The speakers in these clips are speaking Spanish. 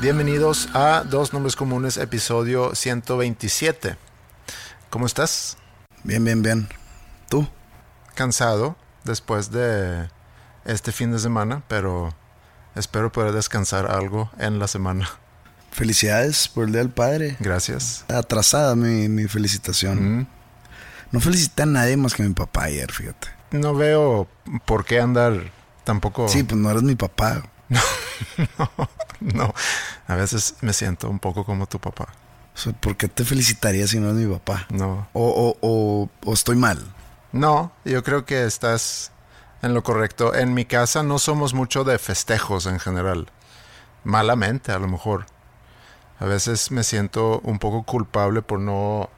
Bienvenidos a Dos Nombres Comunes, episodio 127. ¿Cómo estás? Bien, bien, bien. ¿Tú? Cansado después de este fin de semana, pero espero poder descansar algo en la semana. Felicidades por el Día del Padre. Gracias. Atrasada mi, mi felicitación. Mm. No felicité a nadie más que a mi papá ayer, fíjate. No veo por qué andar tampoco. Sí, pues no eres mi papá. no, no. A veces me siento un poco como tu papá. ¿por qué te felicitaría si no eres mi papá? No. O, o, o, o estoy mal. No, yo creo que estás en lo correcto. En mi casa no somos mucho de festejos en general. Malamente, a lo mejor. A veces me siento un poco culpable por no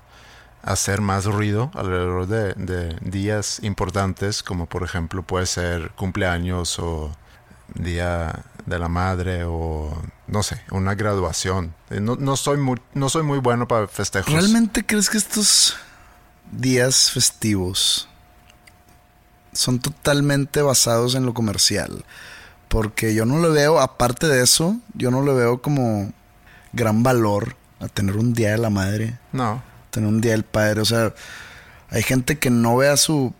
hacer más ruido alrededor de, de días importantes, como por ejemplo puede ser cumpleaños o día de la madre o no sé, una graduación. Eh, No, no soy muy, no soy muy bueno para festejos. ¿Realmente crees que estos días festivos son totalmente basados en lo comercial? Porque yo no le veo, aparte de eso, yo no le veo como gran valor a tener un día de la madre, No. tener un día del padre. O sea, hay gente que no ve a su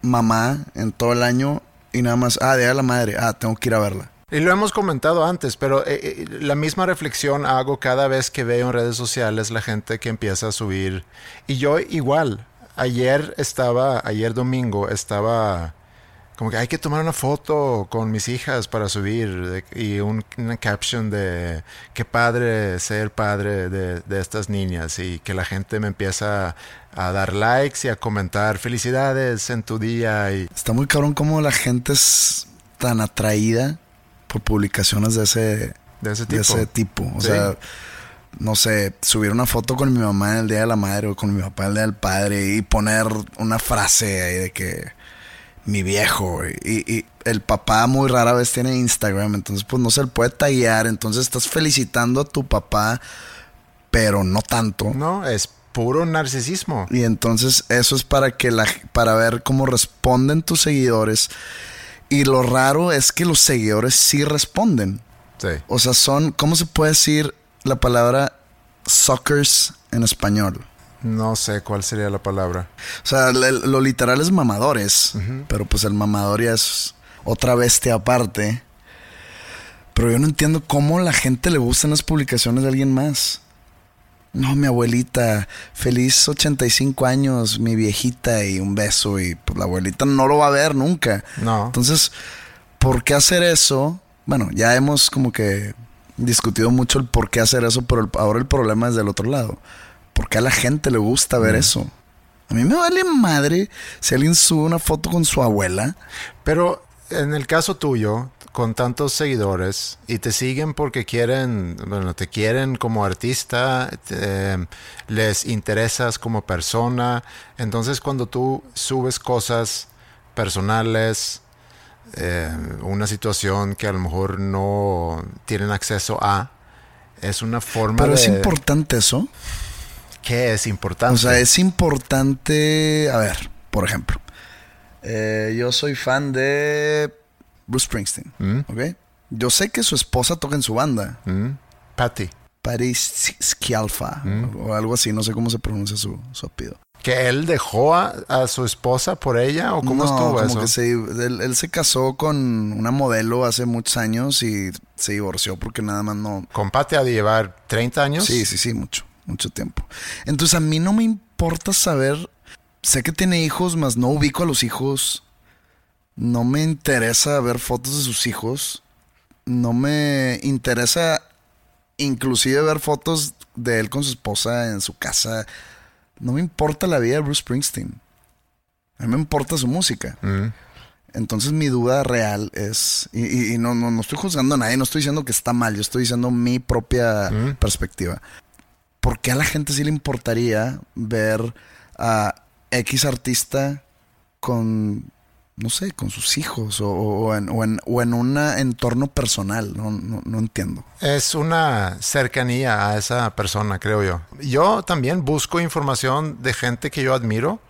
mamá en todo el año y nada más, ah, de la madre, ah, tengo que ir a verla. Y lo hemos comentado antes, pero eh, eh, la misma reflexión hago cada vez que veo en redes sociales la gente que empieza a subir. Y yo igual, ayer estaba, ayer domingo estaba como que hay que tomar una foto con mis hijas para subir y un- una caption de qué padre ser padre de, de estas niñas y que la gente me empieza a dar likes y a comentar felicidades en tu día y Está muy cabrón cómo la gente es tan atraída por publicaciones de ese, de ese de tipo. ese tipo. O Sí. sea, no sé, subir una foto con mi mamá en el Día de la Madre o con mi papá en el Día del Padre y poner una frase ahí de que mi viejo y, y el papá muy rara vez tiene Instagram, entonces pues no se le puede tallar, entonces estás felicitando a tu papá, pero no tanto. No, es puro narcisismo. Y entonces eso es para que la para ver cómo responden tus seguidores. Y lo raro es que los seguidores sí responden. Sí. O sea, son, ¿cómo se puede decir la palabra suckers en español? No sé cuál sería la palabra. O sea, le- lo literal es mamadores, pero pues el mamador ya es otra bestia aparte. Pero yo no entiendo cómo la gente le gustan las publicaciones de alguien más. No, mi abuelita, feliz 85 años, mi viejita y un beso y pues la abuelita no lo va a ver nunca. No. Entonces, ¿por qué hacer eso? Bueno, ya hemos como que discutido mucho el por qué hacer eso, pero el- ahora el problema es del otro lado. ¿Por qué a la gente le gusta ver eso? A mí me vale madre si alguien sube una foto con su abuela. Pero en el caso tuyo, con tantos seguidores y te siguen porque quieren, bueno, te quieren como artista, te- les interesas como persona, entonces cuando tú subes cosas personales, eh, una situación que a lo mejor no tienen acceso a, es una forma Pero de... es importante eso. ¿Qué es importante? O sea, es importante. A ver, por ejemplo, Eh, yo soy fan de Bruce Springsteen. Mm. ¿Ok? Yo sé que su esposa toca en su banda. Mm. Patty. Patty Scialfa. O algo así. No sé cómo se pronuncia su, su apellido. ¿Que él dejó a, a su esposa por ella o cómo No, estuvo como eso? que se- él, él se casó con una modelo hace muchos años y se divorció porque nada más no... Con Patty ha de llevar 30 años. Sí, sí, sí, mucho, mucho tiempo. Entonces a mí no me importa saber, sé que tiene hijos, mas no ubico a los hijos. No me interesa ver fotos de sus hijos. No me interesa inclusive ver fotos de él con su esposa en su casa. No me importa la vida de Bruce Springsteen. A mí me importa su música. Mm. Entonces mi duda real es, y, y- y no, no, no estoy juzgando a nadie, no estoy diciendo que está mal, yo estoy diciendo mi propia Mm. perspectiva. ¿Por qué a la gente sí le importaría ver a X artista con, no sé, con sus hijos o, o en, o en- o en un entorno personal? No, no, no entiendo. Es una cercanía a esa persona, creo yo. Yo también busco información de gente que yo admiro.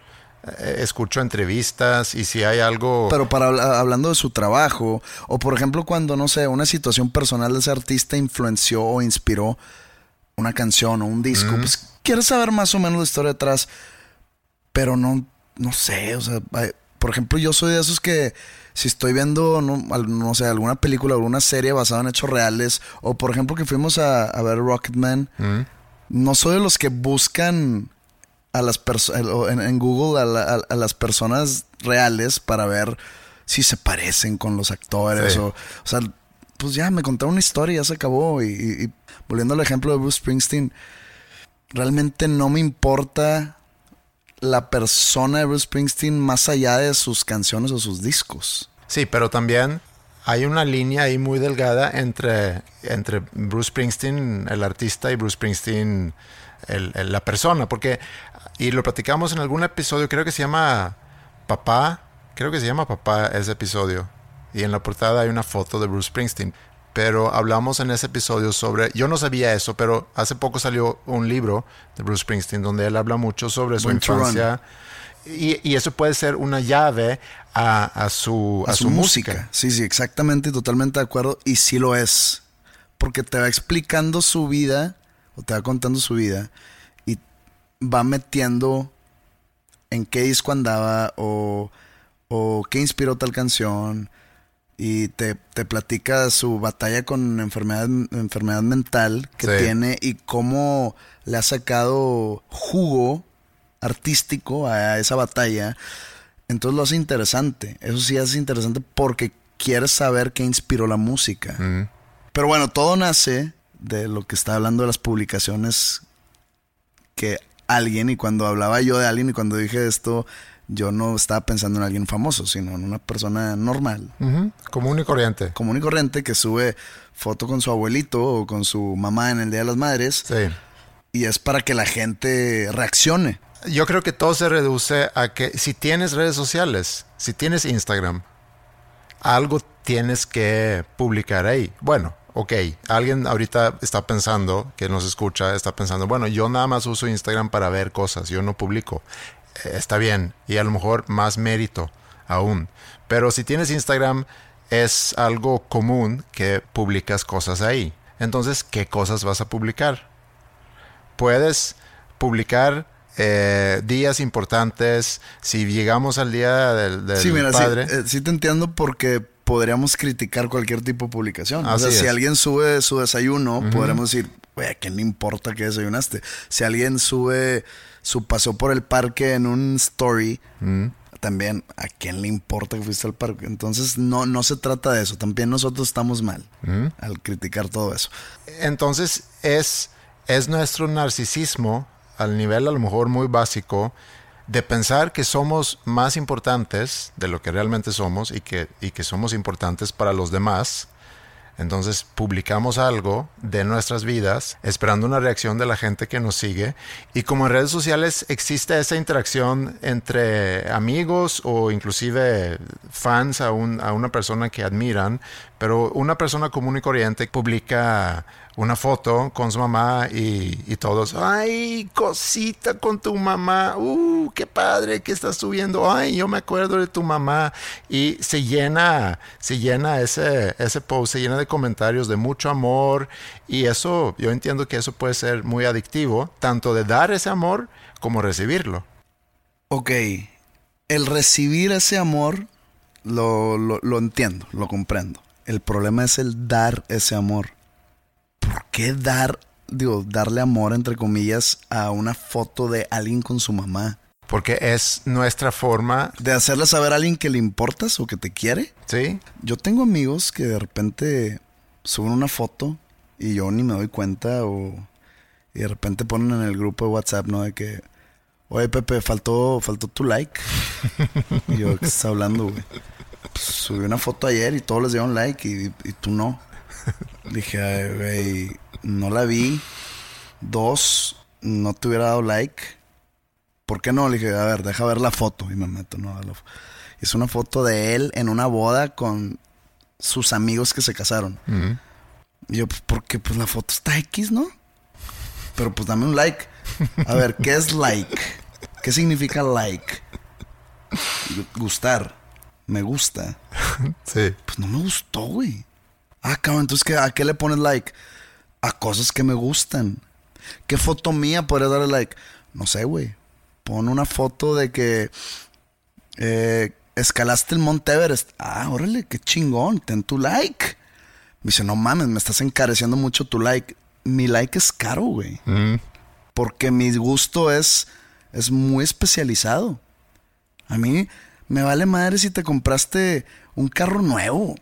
Eh, escucho entrevistas y si hay algo... Pero para habla- hablando de su trabajo, o por ejemplo cuando, no sé, una situación personal de ese artista influenció o inspiró una canción o un disco, pues quieres saber más o menos la historia detrás, pero no, no sé, o sea, por ejemplo yo soy de esos que si estoy viendo, no, no sé, alguna película o alguna serie basada en hechos reales, o por ejemplo que fuimos a, a ver Rocketman, Mm. no soy de los que buscan a las personas en, en Google a, la- a- a las personas reales para ver si se parecen con los actores Sí. o, o sea, pues ya me contaron una historia, ya se acabó y- y volviendo al ejemplo de Bruce Springsteen, realmente no me importa la persona de Bruce Springsteen más allá de sus canciones o sus discos. Sí, pero también hay una línea ahí muy delgada entre, entre Bruce Springsteen, el artista, y Bruce Springsteen, la persona. Porque, y lo platicamos en algún episodio, creo que se llama Papá, creo que se llama Papá ese episodio. Y en la portada hay una foto de Bruce Springsteen. Pero hablamos en ese episodio sobre, yo no sabía eso, pero hace poco salió un libro de Bruce Springsteen donde él habla mucho sobre su infancia. Y, y eso puede ser una llave a, a su, a, su, música. Sí, sí, exactamente totalmente de acuerdo. Y sí lo es. Porque te va explicando su vida, o te va contando su vida, y va metiendo en qué disco andaba, o, o qué inspiró tal canción, y te, te platica su batalla con enfermedad, enfermedad mental que Sí. tiene y cómo le ha sacado jugo artístico a esa batalla. Entonces lo hace interesante. Eso sí hace interesante porque quieres saber qué inspiró la música. Pero bueno, todo nace de lo que está hablando de las publicaciones que alguien, y cuando hablaba yo de alguien y cuando dije esto, yo no estaba pensando en alguien famoso, sino en una persona normal, Común y corriente. común y corriente, que sube foto con su abuelito o con su mamá en el Día de las Madres, Sí. y es para que la gente reaccione. Yo creo que todo se reduce a que si tienes redes sociales, si tienes Instagram, algo tienes que publicar ahí. Bueno, ok, alguien ahorita está pensando, que nos escucha, está pensando, bueno, yo nada más uso Instagram para ver cosas, yo no publico. Está bien, y a lo mejor más mérito aún. Pero si tienes Instagram, es algo común que publicas cosas ahí. Entonces, ¿qué cosas vas a publicar? puedes publicar eh, días importantes. Si llegamos al día del, del Sí, mira, sí, padre, eh, sí te entiendo porque podríamos criticar cualquier tipo de publicación. o sea, si alguien sube su desayuno, podríamos decir, güey, ¿a quién le importa que desayunaste? Si alguien sube su paseo por el parque en un story, también, ¿a quién le importa que fuiste al parque? Entonces, no, no se trata de eso. También nosotros estamos mal al criticar todo eso. entonces es, es nuestro narcisismo al nivel a lo mejor muy básico de pensar que somos más importantes de lo que realmente somos y que, y que somos importantes para los demás. Entonces publicamos algo de nuestras vidas esperando una reacción de la gente que nos sigue. Y como en redes sociales existe esa interacción entre amigos o inclusive fans a, a una persona que admiran, pero una persona común y corriente publica una foto con su mamá y, todos, ay, cosita con tu mamá, uh, qué padre que estás subiendo, ay, yo me acuerdo de tu mamá. Y se llena, se llena ese, ese post, se llena de comentarios de mucho amor y eso, yo entiendo que eso puede ser muy adictivo, tanto de dar ese amor como recibirlo. Ok, el recibir ese amor lo, lo, lo entiendo, lo comprendo. El problema es el dar ese amor. ¿Por qué dar, digo, darle amor, entre comillas, a una foto de alguien con su mamá? Porque es nuestra forma de hacerle saber a alguien que le importas o que te quiere. Sí. Yo tengo amigos que de repente suben una foto y yo ni me doy cuenta o y de repente ponen en el grupo de WhatsApp, ¿no? De que, oye Pepe, faltó, faltó tu like. y yo, ¿qué estás hablando, güey? Pues, subí una foto ayer y todos les dieron like y, y tú no. Dije, güey, no la vi. Dos, no te hubiera dado like. ¿Por qué no? Le dije, a ver, deja ver la foto. Y me meto, no. Es una foto de él en una boda con sus amigos que se casaron. Y yo, pues, porque pues la foto está X, ¿no? Pero pues dame un like. A ver, ¿qué es like? ¿Qué significa like? Gustar. Me gusta. Sí. Pues no me gustó, güey. Ah, cabrón, entonces ¿a qué le pones like? A cosas que me gustan. ¿Qué foto mía podría darle like? No sé, güey. Pon una foto de que eh, escalaste el Monte Everest. Ah, órale, qué chingón. Ten tu like. Me dice, no mames, me estás encareciendo mucho tu like. Mi like es caro, güey. Mm. Porque mi gusto es, es muy especializado. A mí me vale madre si te compraste un carro nuevo.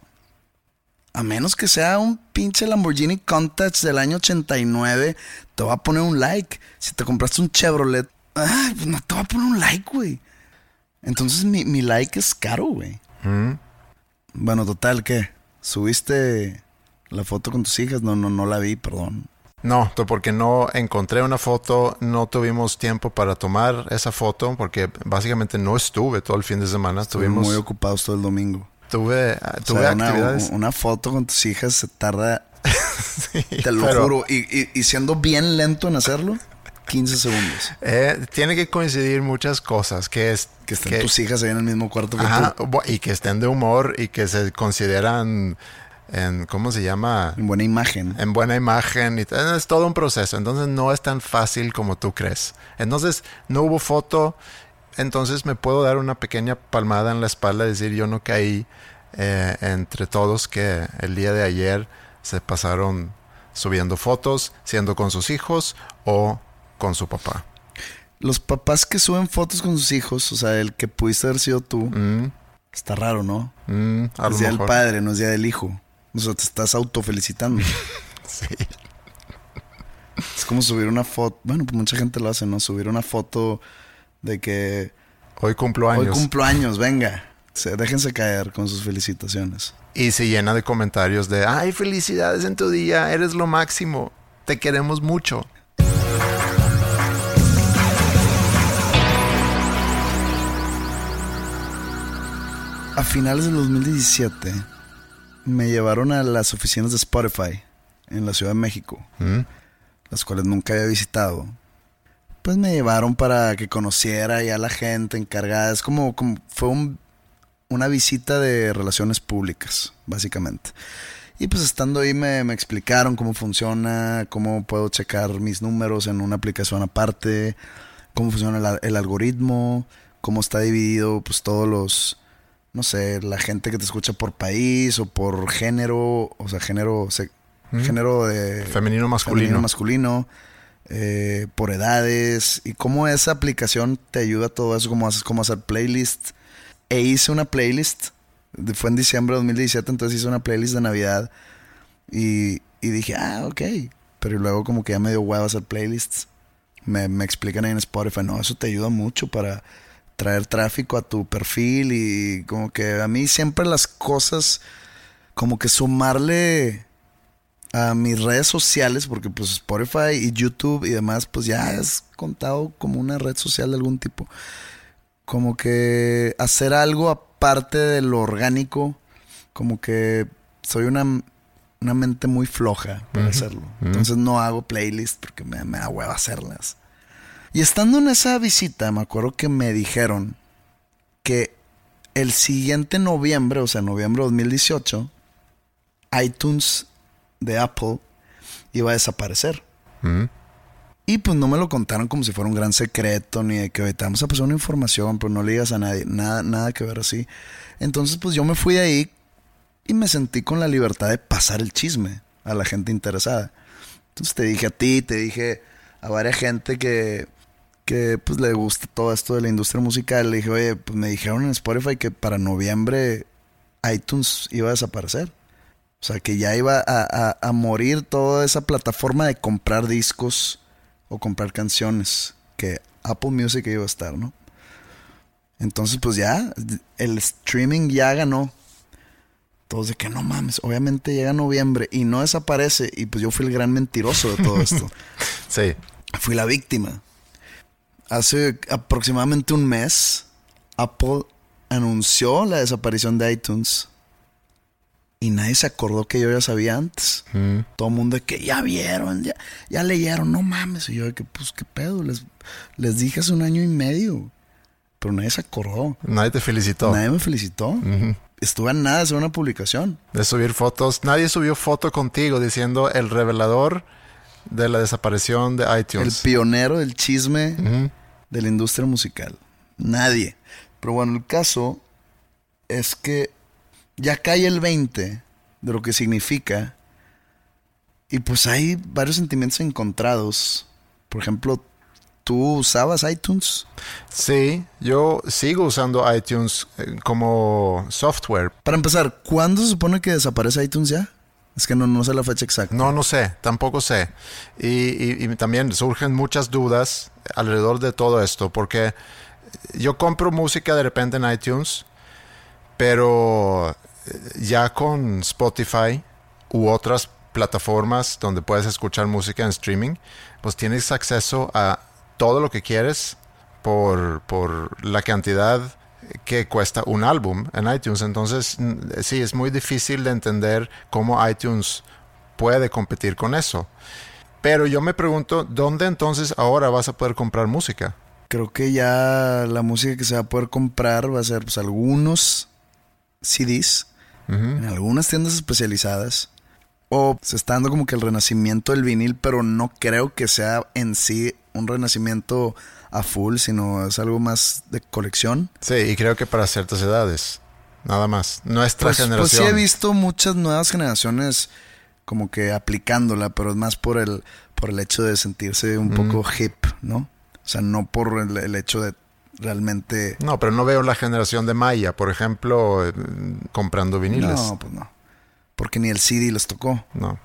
A menos que sea un pinche Lamborghini Countach del año 89, te va a poner un like. Si te compraste un Chevrolet, ay, pues no te va a poner un like, güey. Entonces mi, mi, like es caro, güey. Mm. Bueno, total, ¿qué? ¿Subiste la foto con tus hijas? No, no, no la vi, perdón. No, porque no encontré una foto, no tuvimos tiempo para tomar esa foto, porque básicamente no estuve todo el fin de semana. Estuvimos muy ocupados todo el domingo. Tuve, tuve actividades. Una, foto con tus hijas se tarda, te lo juro, y, siendo bien lento en hacerlo, 15 segundos. Eh, tiene que coincidir muchas cosas, que es... Que estén tus hijas ahí en el mismo cuarto que tú. Y que estén de humor y que se consideran en, ¿cómo se llama? En buena imagen. En buena imagen. Y, es todo un proceso. Entonces no es tan fácil como tú crees. Entonces no hubo foto entonces me puedo dar una pequeña palmada en la espalda y decir yo no caí eh, entre todos que el día de ayer se pasaron subiendo fotos, siendo con sus hijos o con su papá. Los papás que suben fotos con sus hijos, o sea, el que pudiste haber sido tú, mm. está raro, ¿no? Mm, es día del padre, no es día del hijo. O sea, te estás autofelicitando. sí. Es como subir una foto. Bueno, pues mucha gente lo hace, ¿no? Subir una foto de que... Hoy cumplo años. Hoy cumplo años, venga. déjense caer con sus felicitaciones. Y se llena de comentarios de, ay, felicidades en tu día, eres lo máximo, te queremos mucho. A finales del 2017 me llevaron a las oficinas de Spotify en la Ciudad de México, ¿Mm? las cuales nunca había visitado pues me llevaron para que conociera ya la gente encargada. Es como, como fue una visita de relaciones públicas, básicamente. Y pues estando ahí me, explicaron cómo funciona, cómo puedo checar mis números en una aplicación aparte, cómo funciona el, algoritmo, cómo está dividido pues todos los, no sé, la gente que te escucha por país o por género, o sea, género, género de... Femenino masculino. Femenino masculino eh, por edades y cómo esa aplicación te ayuda a todo eso, cómo haces, cómo hacer playlists. E hice una playlist, fue en diciembre de 2017, entonces hice una playlist de Navidad y, y dije, ah, ok. Pero luego como que ya me dio huevo hacer playlists. Me, me explican ahí en Spotify, no, eso te ayuda mucho para traer tráfico a tu perfil y como que a mí siempre las cosas, como que sumarle a mis redes sociales, porque pues Spotify y YouTube y demás, pues ya es contado como una red social de algún tipo. Como que hacer algo aparte de lo orgánico, como que soy una una mente muy floja para hacerlo. Entonces no hago playlist porque me, me da hueva hacerlas. Y estando en esa visita, me acuerdo que me dijeron que el siguiente noviembre, o sea, noviembre de 2018, iTunes de Apple iba a desaparecer. Y pues no me lo contaron como si fuera un gran secreto, ni de que te vamos a pasar una información, pero no le digas a nadie, nada, nada que ver así. Entonces, pues yo me fui de ahí y me sentí con la libertad de pasar el chisme a la gente interesada. Entonces te dije a ti, te dije a varias gente que, que pues le gusta todo esto de la industria musical. Le dije, oye, pues me dijeron en Spotify que para noviembre iTunes iba a desaparecer. O sea, que ya iba a, a morir toda esa plataforma de comprar discos o comprar canciones que Apple Music iba a estar, ¿no? Entonces, pues ya, el streaming ya ganó. Todos de que no mames, obviamente llega noviembre y no desaparece. Y pues yo fui el gran mentiroso de todo esto. sí. Fui la víctima. Hace aproximadamente un mes, Apple anunció la desaparición de iTunes. Y nadie se acordó que yo ya sabía antes. Todo el mundo de que ya vieron, ya, ya leyeron, no mames. Y yo de que, pues, qué pedo, les, les dije hace un año y medio. Pero nadie se acordó. Nadie te felicitó. Nadie me felicitó. Estuve a nada de hacer una publicación. De subir fotos. Nadie subió foto contigo diciendo el revelador de la desaparición de iTunes. El pionero del chisme de la industria musical. Nadie. Pero bueno, el caso es que ya cae el 20 de lo que significa. Y pues hay varios sentimientos encontrados. Por ejemplo, ¿tú usabas iTunes? Sí, yo sigo usando iTunes eh, como software. Para empezar, ¿cuándo se supone que desaparece iTunes ya? Es que no, no sé la fecha exacta. No, no sé, tampoco sé. Y, y también surgen muchas dudas alrededor de todo esto, porque yo compro música de repente en iTunes, pero ya con Spotify u otras plataformas donde puedes escuchar música en streaming, pues tienes acceso a todo lo que quieres por, por la cantidad que cuesta un álbum en iTunes. Entonces, sí, es muy difícil de entender cómo iTunes puede competir con eso. Pero yo me pregunto, ¿dónde entonces ahora vas a poder comprar música? Creo que ya la música que se va a poder comprar va a ser pues, algunos CDs en algunas tiendas especializadas. O se está dando como que el renacimiento del vinil, pero no creo que sea en sí un renacimiento a full, sino es algo más de colección. Sí, y creo que para ciertas edades, nada más. Nuestra generación. Pues sí he visto muchas nuevas generaciones como que aplicándola, pero es más por el, por el hecho de sentirse un poco hip, ¿no? O sea, no por el hecho de realmente... No, pero no veo la generación de Maya, por ejemplo, eh, comprando viniles. No, pues no. Porque ni el CD les tocó. No.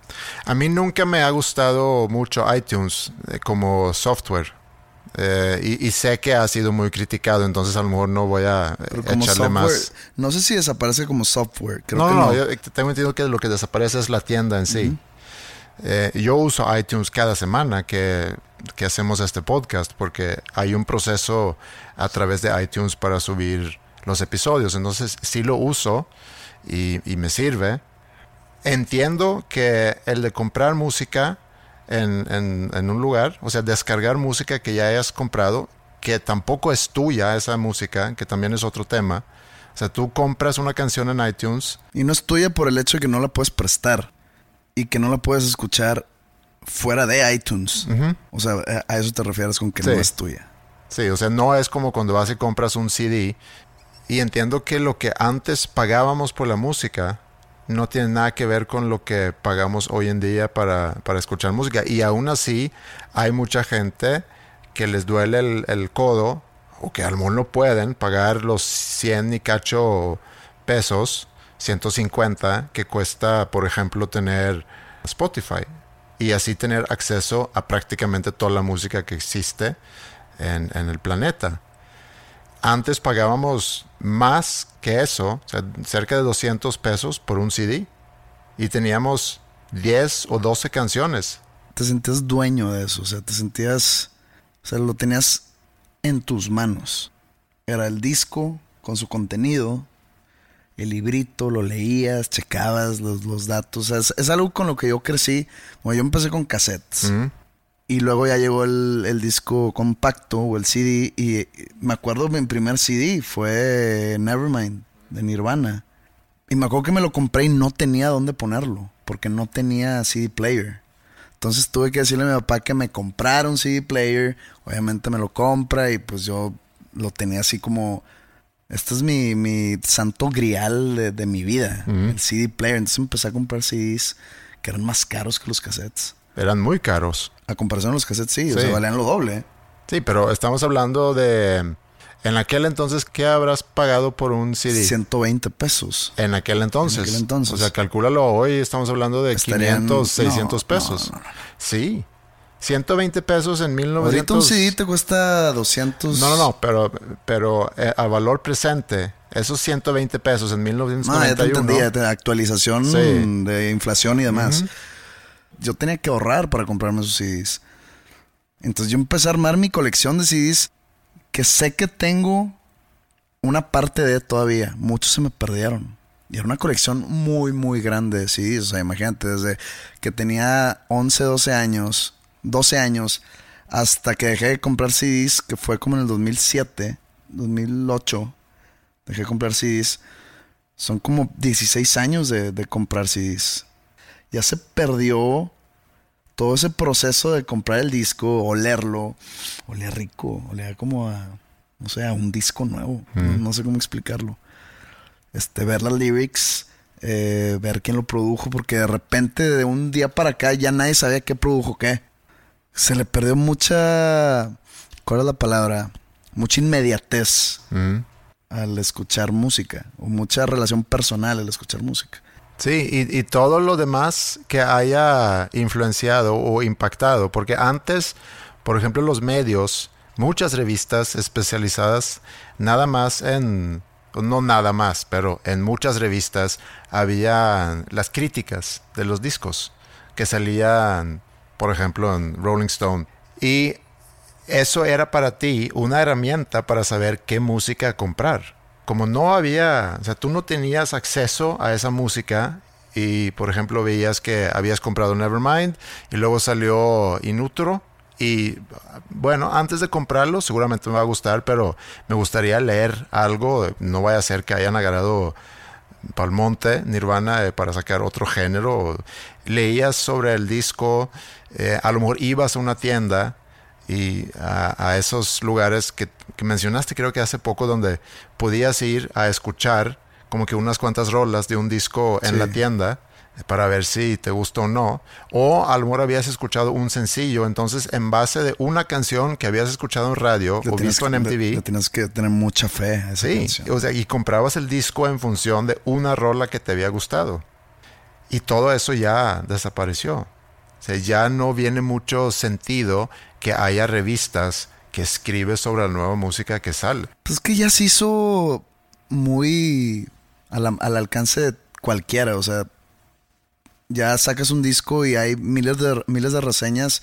A mí nunca me ha gustado mucho iTunes eh, como software. Eh, y, sé que ha sido muy criticado, entonces a lo mejor no voy a echarle más. No sé si desaparece como software. no, no, yo tengo entendido que lo que desaparece es la tienda en sí. yo uso iTunes cada semana, que que hacemos este podcast, porque hay un proceso a través de iTunes para subir los episodios. Entonces, sí lo uso y, me sirve. Entiendo que el de comprar música en, en, un lugar, o sea, descargar música que ya hayas comprado, que tampoco es tuya esa música, que también es otro tema. O sea, tú compras una canción en iTunes. Y no es tuya por el hecho de que no la puedes prestar y que no la puedes escuchar fuera de iTunes. O sea, a eso te refieres con que no es tuya. Sí, o sea, no es como cuando vas y compras un CD. Y entiendo que lo que antes pagábamos por la música no tiene nada que ver con lo que pagamos hoy en día para, escuchar música. Y aún así, hay mucha gente que les duele el, codo o que al menos no pueden pagar los 100 y cacho pesos, 150, que cuesta, por ejemplo, tener Spotify y así tener acceso a prácticamente toda la música que existe en, el planeta. Antes pagábamos más que eso, cerca de 200 pesos por un CD y teníamos 10 o 12 canciones. Te sentías dueño de eso, o sea, te sentías, o sea, lo tenías en tus manos. Era el disco con su contenido el librito, lo leías, checabas los, los datos. O sea, es, es algo con lo que yo crecí. Como yo empecé con cassettes. Y luego ya llegó el, el disco compacto o el CD. Y me acuerdo mi primer CD fue Nevermind de Nirvana. Y me acuerdo que me lo compré y no tenía dónde ponerlo. Porque no tenía CD player. Entonces tuve que decirle a mi papá que me comprara un CD player. Obviamente me lo compra y pues yo lo tenía así como... Este es mi, mi santo grial de, de mi vida. El CD player. Entonces empecé a comprar CDs que eran más caros que los cassettes. Eran muy caros. A comparación de los cassettes, sí, o Sí. sea, valían lo doble. Sí, pero estamos hablando de... En aquel entonces, ¿qué habrás pagado por un CD? 120 pesos. En aquel entonces. En aquel entonces. O sea, calcúlalo hoy, estamos hablando de Estarían- 500, 600 no, pesos. no, no, no. Sí. 120 pesos en 1900. Ahorita un CD te cuesta 200. No, no, no, pero, pero eh, a valor presente, esos 120 pesos en No, ya te 1991. entendí, ya te- actualización Sí. de inflación y demás. Yo tenía que ahorrar para comprarme esos CDs. Entonces yo empecé a armar mi colección de CDs que sé que tengo una parte de todavía. Muchos se me perdieron. Y era una colección muy, muy grande de CDs. O sea, imagínate, desde que tenía 11, 12 años, 12 años, hasta que dejé de comprar CDs, que fue como en el 2007, 2008, dejé de comprar CDs. Son como 16 años de, de comprar CDs. Ya se perdió todo ese proceso de comprar el disco, olerlo. Olía rico, olía como a, no sé, a un disco nuevo. No, no sé cómo explicarlo. Este, ver las lyrics, eh, ver quién lo produjo, porque de repente de un día para acá ya nadie sabía qué produjo qué. Se le perdió mucha, ¿cuál es la palabra? Mucha inmediatez al escuchar música, o mucha relación personal al escuchar música. Sí, y, y todo lo demás que haya influenciado o impactado, porque antes, por ejemplo, los medios, muchas revistas especializadas, nada más en, no nada más, pero en muchas revistas había las críticas de los discos que salían, por ejemplo, en Rolling Stone. Y eso era para ti una herramienta para saber qué música comprar. Como no había, o sea, tú no tenías acceso a esa música y, por ejemplo, veías que habías comprado Nevermind y luego salió Inutro y, bueno, antes de comprarlo seguramente me va a gustar, pero me gustaría leer algo, no vaya a ser que hayan agarrado Palmonte, Nirvana, eh, para sacar otro género. Leías sobre el disco, eh, a lo mejor ibas a una tienda y a, a esos lugares que, que mencionaste creo que hace poco donde podías ir a escuchar como que unas cuantas rolas de un disco en Sí. la tienda eh, para ver si te gustó o no. O a lo mejor habías escuchado un sencillo, entonces en base de una canción que habías escuchado en radio Le o visto que- en le- MTV. le tienes que tener mucha fe a esa Sí, canción. o sea, y comprabas el disco en función de una rola que te había gustado. Y todo eso ya desapareció. O sea, ya no viene mucho sentido que haya revistas que escriben sobre la nueva música que sale. Pues es que ya se hizo muy al, al alcance de cualquiera. O sea, ya sacas un disco y hay miles de, miles de reseñas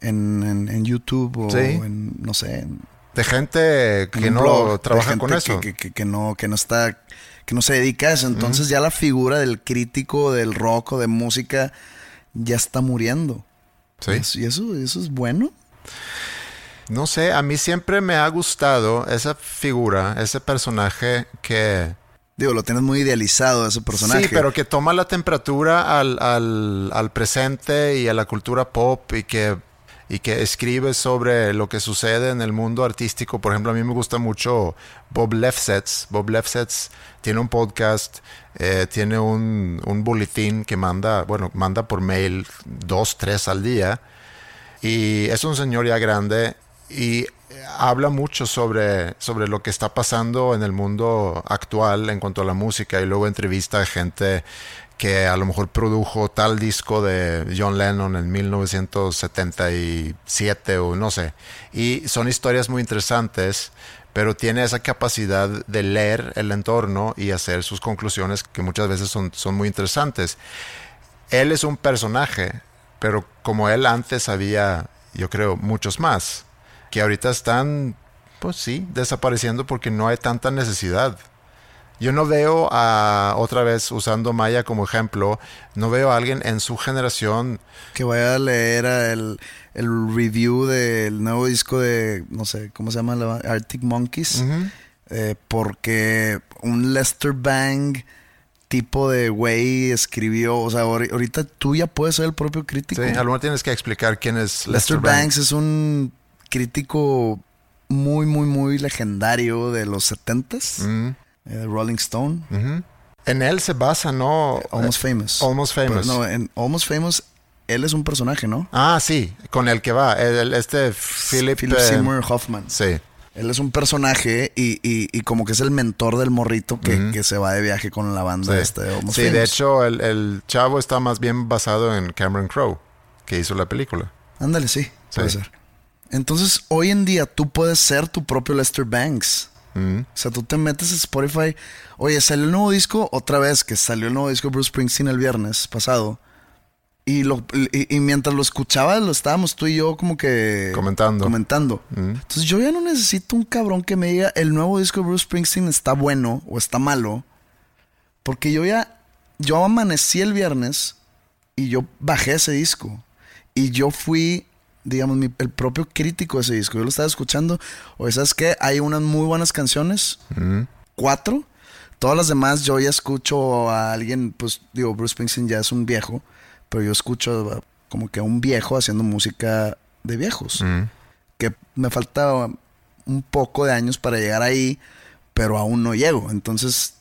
en, en- en YouTube o Sí. en, no sé, en, De gente en que no blog de trabaja gente con eso. Que, que- que no, que no está, que no se dedica a eso. Entonces ya la figura del crítico del rock o de música ya está muriendo. Sí. Y eso- Y eso, eso es bueno. No sé, a mí siempre me ha gustado esa figura, ese personaje que... Digo, lo tienes muy idealizado ese personaje. Sí, pero que toma la temperatura al, al- al presente y a la cultura pop y que, y que escribe sobre lo que sucede en el mundo artístico. Por ejemplo, a mí me gusta mucho Bob Lefsetz. Bob Lefsetz tiene un podcast, eh, tiene un, un boletín que manda, bueno, manda por mail dos, tres al día. Y es un señor ya grande y habla mucho sobre, sobre lo que está pasando en el mundo actual en cuanto a la música y luego entrevista a gente que a lo mejor produjo tal disco de John Lennon en 1977 o no sé. Y son historias muy interesantes, pero tiene esa capacidad de leer el entorno y hacer sus conclusiones que muchas veces son, son muy interesantes. Él es un personaje, pero como él antes había, yo creo, muchos más, que ahorita están, pues sí, desapareciendo porque no hay tanta necesidad Yo no veo a, otra vez usando Maya como ejemplo, no veo a alguien en su generación Que vaya a leer a el, el review del nuevo disco de, no sé, ¿cómo se llama? La- Arctic Monkeys. Eh, porque un Lester Bang tipo de güey escribió, o sea, ahori- ahorita tú ya puedes ser el propio crítico. Sí, a lo mejor tienes que explicar quién es Lester Lester, Banks es un crítico muy, muy, muy legendario de los 70s, Mm, eh, Rolling Stone. En él se basa, ¿no? Almost Famous. Almost Pero Famous. no, en Almost Famous, él es un personaje, ¿no? Ah, sí, con el que va, el- el- este Philip, Philip eh, Seymour Hoffman. Sí, Él es un personaje y, y- y como que es el mentor del morrito que, que se va de viaje con la banda sí. este de Almost Sí, de hecho, el, el chavo está más bien basado en Cameron Crowe, que hizo la película. Ándale, sí, puede Sí. ser. Entonces, hoy en día tú puedes ser tu propio Lester Banks. Mm, O sea, tú te metes a Spotify. Oye, salió el nuevo disco, otra vez que salió el nuevo disco Bruce Springsteen el viernes pasado. Y, lo, y, y mientras lo escuchaba, lo estábamos tú y yo como que... Comentando. Comentando. Mm. Entonces yo ya no necesito un cabrón que me diga el nuevo disco de Bruce Springsteen está bueno o está malo. Porque yo ya... Yo amanecí el viernes y yo bajé ese disco. Y yo fui, digamos, mi- el propio crítico de ese disco. Yo lo estaba escuchando. Oye, ¿sabes qué? Hay unas muy buenas canciones. Cuatro. Todas las demás yo ya escucho a alguien, pues digo, Bruce Springsteen ya es un viejo. Pero yo escucho como que a un viejo haciendo música de viejos que me falta un poco de años para llegar ahí, pero aún no llego. Entonces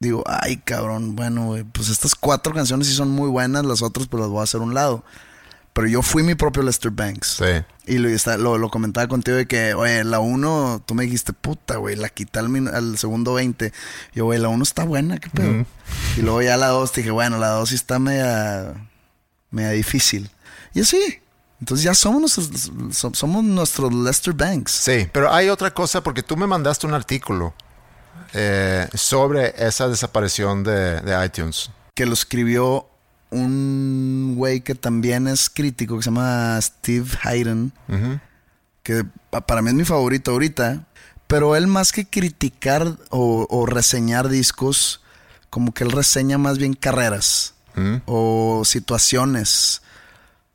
digo, ay cabrón, bueno, pues estas cuatro canciones sí son muy buenas, las otras pues las voy a hacer a un lado. Pero yo fui mi propio Lester Banks. Sí. Y lo, lo, lo comentaba contigo de que, oye, la 1, tú me dijiste, puta, güey, la quité al, al segundo 20. Y yo, güey, la 1 está buena, qué pedo. Y luego ya la 2 dije, bueno, la 2 sí está media, media difícil. Y así. Entonces ya somos nuestros, so- somos nuestros Lester Banks. Sí, pero hay otra cosa porque tú me mandaste un artículo eh, sobre esa desaparición de, de iTunes. Que lo escribió un güey que también es crítico, que se llama Steve Hayden. Que pa- para mí es mi favorito ahorita, pero él más que criticar o, o reseñar discos, como que él reseña más bien carreras o situaciones.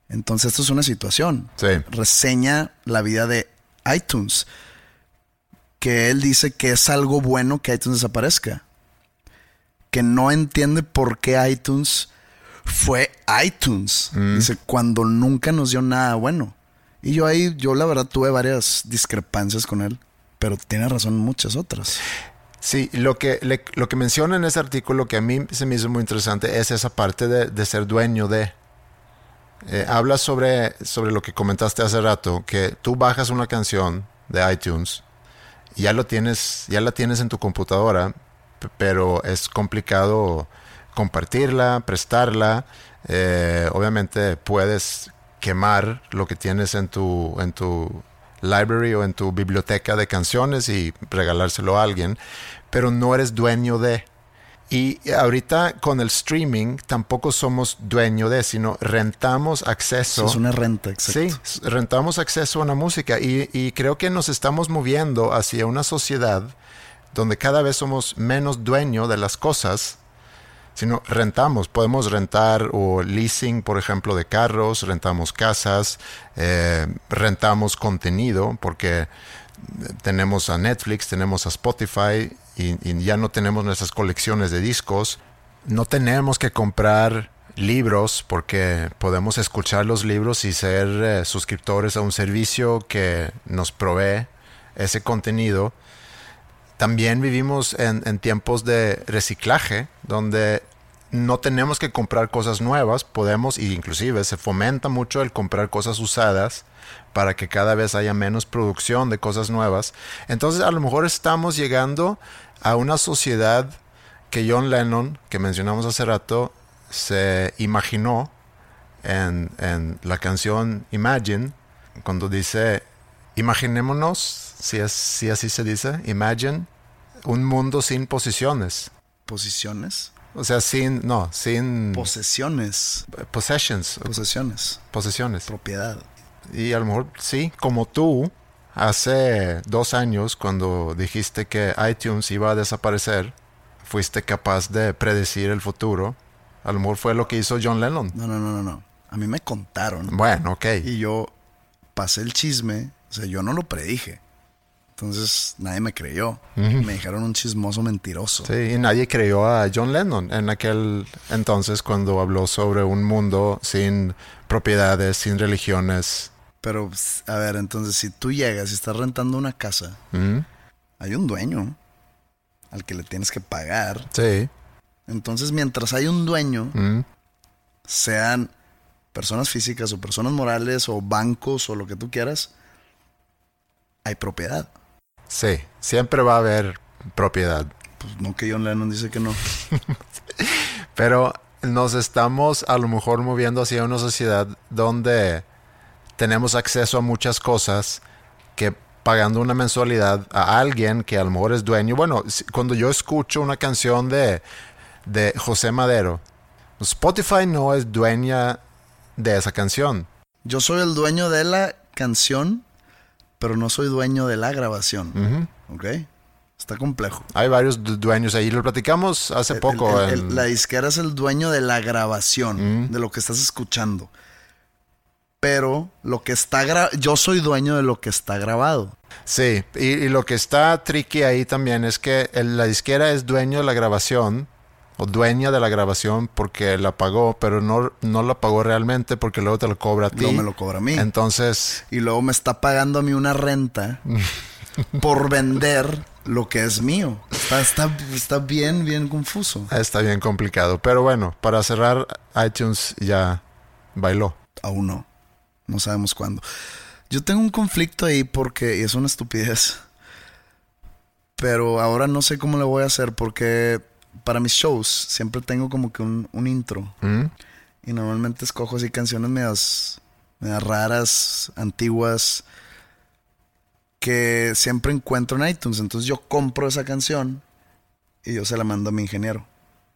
Entonces esto es una situación. Sí. Reseña la vida de iTunes, que él dice que es algo bueno que iTunes desaparezca, que no entiende por qué iTunes fue iTunes. Dice, cuando nunca nos dio nada bueno. Y yo ahí, yo la verdad tuve varias discrepancias con él, pero tiene razón muchas otras. Sí, lo que, le- lo que menciona en ese artículo que a mí se me hizo muy interesante es esa parte de, de ser dueño de. Eh, habla sobre, sobre lo que comentaste hace rato, que tú bajas una canción de iTunes y ya lo tienes, ya la tienes en tu computadora, pero es complicado compartirla, prestarla. Eh, obviamente puedes quemar lo que tienes en tu, en tu library o en tu biblioteca de canciones y regalárselo a alguien, pero no eres dueño de. Y ahorita con el streaming tampoco somos dueño de, sino rentamos acceso. Es una renta, exacto. Sí, rentamos acceso a una música y, y creo que nos estamos moviendo hacia una sociedad donde cada vez somos menos dueño de las cosas, sino rentamos. Podemos rentar o leasing, por ejemplo, de carros, rentamos casas, eh, rentamos contenido, porque tenemos a Netflix, tenemos a Spotify y, ya no tenemos nuestras colecciones de discos. No tenemos que comprar libros porque podemos escuchar los libros y ser eh, suscriptores a un servicio que nos provee ese contenido. También vivimos en tiempos de reciclaje, donde no tenemos que comprar cosas nuevas, podemos, e inclusive se fomenta mucho el comprar cosas usadas para que cada vez haya menos producción de cosas nuevas. Entonces a lo mejor estamos llegando a una sociedad que John Lennon, que mencionamos hace rato, se imaginó en, en la canción Imagine, cuando dice, imaginémonos, si, es, si así se dice, Imagine, un mundo sin posiciones. Posiciones. O sea, sin, no, sin Posesiones. possessions, Posesiones. posesiones. Propiedad. Y a lo mejor sí, como tú, hace dos años cuando dijiste que iTunes iba a desaparecer, fuiste capaz de predecir el futuro. A lo mejor fue lo que hizo John Lennon. No, no, no, no, no. A mí me contaron. Bueno, ok. Y yo pasé el chisme. O sea, yo no lo predije. Entonces nadie me creyó. Me dijeron un chismoso mentiroso. Sí, y nadie creyó a John Lennon en aquel entonces cuando habló sobre un mundo sin propiedades, sin religiones. Pero, a ver, entonces si tú llegas y estás rentando una casa, hay un dueño al que le tienes que pagar. Sí. Entonces, mientras hay un dueño, sean personas físicas o personas morales o bancos o lo que tú quieras, hay propiedad. Sí, siempre va a haber propiedad. Pues no que John Lennon dice que no. Pero nos estamos a lo mejor moviendo hacia una sociedad donde tenemos acceso a muchas cosas que pagando una mensualidad a alguien que a lo mejor es dueño. Bueno, cuando yo escucho una canción de, de José Madero, Spotify no es dueña de esa canción. Yo soy el dueño de la canción, pero no soy dueño de la grabación. ¿Ok? Está complejo. Hay varios dueños ahí. Lo platicamos hace poco. la disquera es el dueño de la grabación, de lo que estás escuchando. Pero lo que está grabado, yo soy dueño de lo que está grabado. Sí, y, lo que está tricky ahí también es que la disquera es dueño de la grabación, o dueña de la grabación porque la pagó, pero no, no la pagó realmente porque luego te lo cobra a ti. Luego me lo cobra a mí. Entonces. Y luego me está pagando a mí una renta por vender lo que es mío. Está, está, está bien, bien confuso. Está bien complicado. Pero bueno, para cerrar, iTunes ya bailó. Aún no. No sabemos cuándo. Yo tengo un conflicto ahí porque es una estupidez. Pero ahora no sé cómo le voy a hacer porque para mis shows siempre tengo como que un, intro. Mm. Y normalmente escojo así canciones medias, medias raras, antiguas, que siempre encuentro en iTunes. Entonces yo compro esa canción y yo se la mando a mi ingeniero.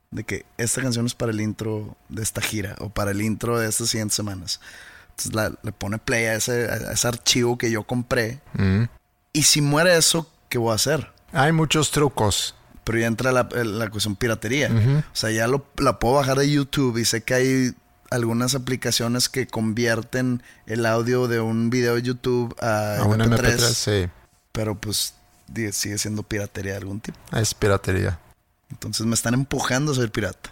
De que esta canción es para el intro de esta gira o para el intro de estas siguientes semanas. Entonces le pone play a ese, archivo que yo compré. Mm. Y si muere eso, ¿qué voy a hacer? Hay muchos trucos. Pero ya entra la, la cuestión piratería. O sea, ya lo, la puedo bajar de YouTube y sé que hay algunas aplicaciones que convierten el audio de un video de YouTube a, a un MP3. sí. Pero pues sigue siendo piratería de algún tipo. Es piratería. Entonces me están empujando a ser pirata.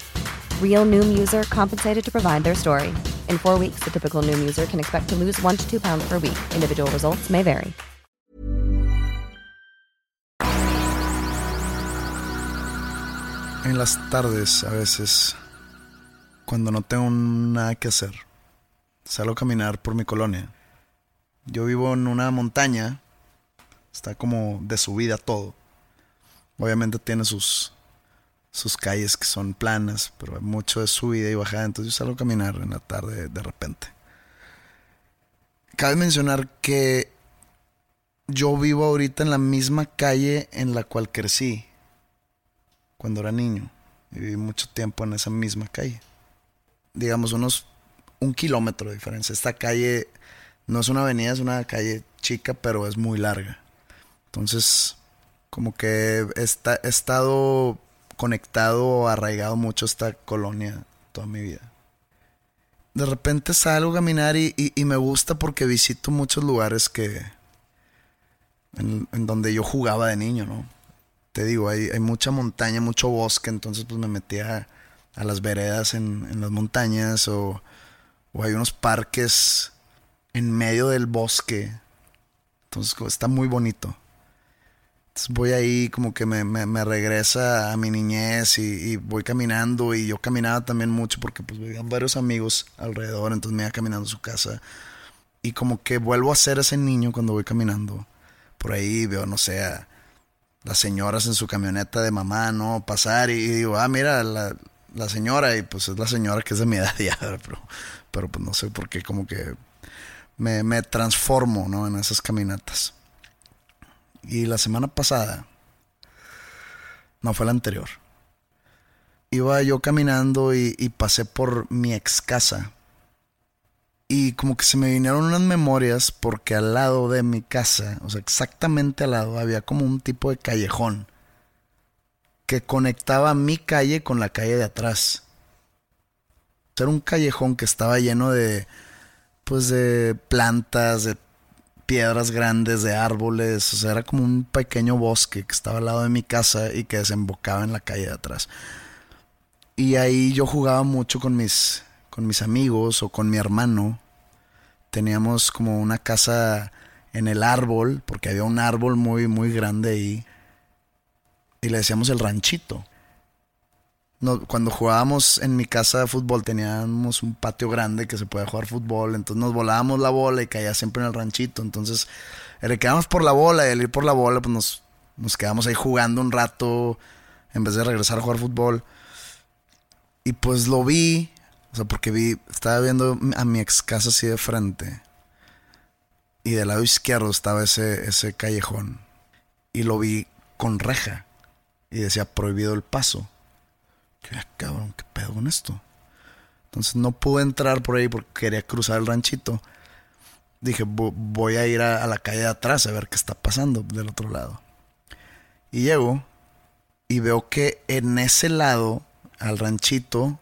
Real Noom user compensated to provide their story. In four weeks, the typical Noom user can expect to lose one to two pounds per week. Individual results may vary. En las tardes, a veces, cuando no tengo nada que hacer, salgo a caminar por mi colonia. Yo vivo en una montaña, está como de subida todo. Obviamente tiene sus sus calles que son planas, pero mucho de subida y bajada, entonces yo salgo a caminar en la tarde de repente. Cabe mencionar que yo vivo ahorita en la misma calle en la cual crecí cuando era niño. Viví mucho tiempo en esa misma calle. Digamos unos un kilómetro de diferencia. Esta calle no es una avenida, es una calle chica, pero es muy larga. Entonces, como que he estado conectado o arraigado mucho esta colonia toda mi vida. De repente salgo a caminar y, me gusta porque visito muchos lugares que. En, donde yo jugaba de niño, ¿no? te digo, hay, mucha montaña, mucho bosque, entonces pues me metía a, las veredas en, en, las montañas o, o hay unos parques en medio del bosque. Entonces está muy bonito. Voy ahí como que me, me, regresa a mi niñez y, voy caminando y yo caminaba también mucho porque pues vivían varios amigos alrededor, entonces me iba caminando a su casa y como que vuelvo a ser ese niño cuando voy caminando. Por ahí veo, no sé, a las señoras en su camioneta de mamá, ¿no? Pasar y, digo, ah, mira, la, la, señora y pues es la señora que es de mi edad ya, pero, pero pues no sé por qué como que me, me transformo, ¿no? En esas caminatas. Y la semana pasada, no fue la anterior, iba yo caminando y, pasé por mi ex casa. Y como que se me vinieron unas memorias porque al lado de mi casa, o sea, exactamente al lado, había como un tipo de callejón que conectaba mi calle con la calle de atrás. Era un callejón que estaba lleno de, pues, de plantas, de piedras grandes, de árboles, o sea, era como un pequeño bosque que estaba al lado de mi casa y que desembocaba en la calle de atrás. Y ahí yo jugaba mucho con mis, con mis amigos o con mi hermano. Teníamos como una casa en el árbol, porque había un árbol muy, muy grande ahí. Y le decíamos el ranchito cuando jugábamos en mi casa de fútbol teníamos un patio grande que se podía jugar fútbol, entonces nos volábamos la bola y caía siempre en el ranchito, entonces le quedamos por la bola y al ir por la bola pues nos, nos quedamos ahí jugando un rato en vez de regresar a jugar fútbol. Y pues lo vi, o sea, porque vi, estaba viendo a mi ex casa así de frente. Y del lado izquierdo estaba ese, ese callejón. Y lo vi con reja. Y decía prohibido el paso. Yo, cabrón, ¿qué pedo con esto? Entonces no pude entrar por ahí porque quería cruzar el ranchito. Dije, voy a ir a, la calle de atrás a ver qué está pasando del otro lado. Y llego y veo que en ese lado, al ranchito,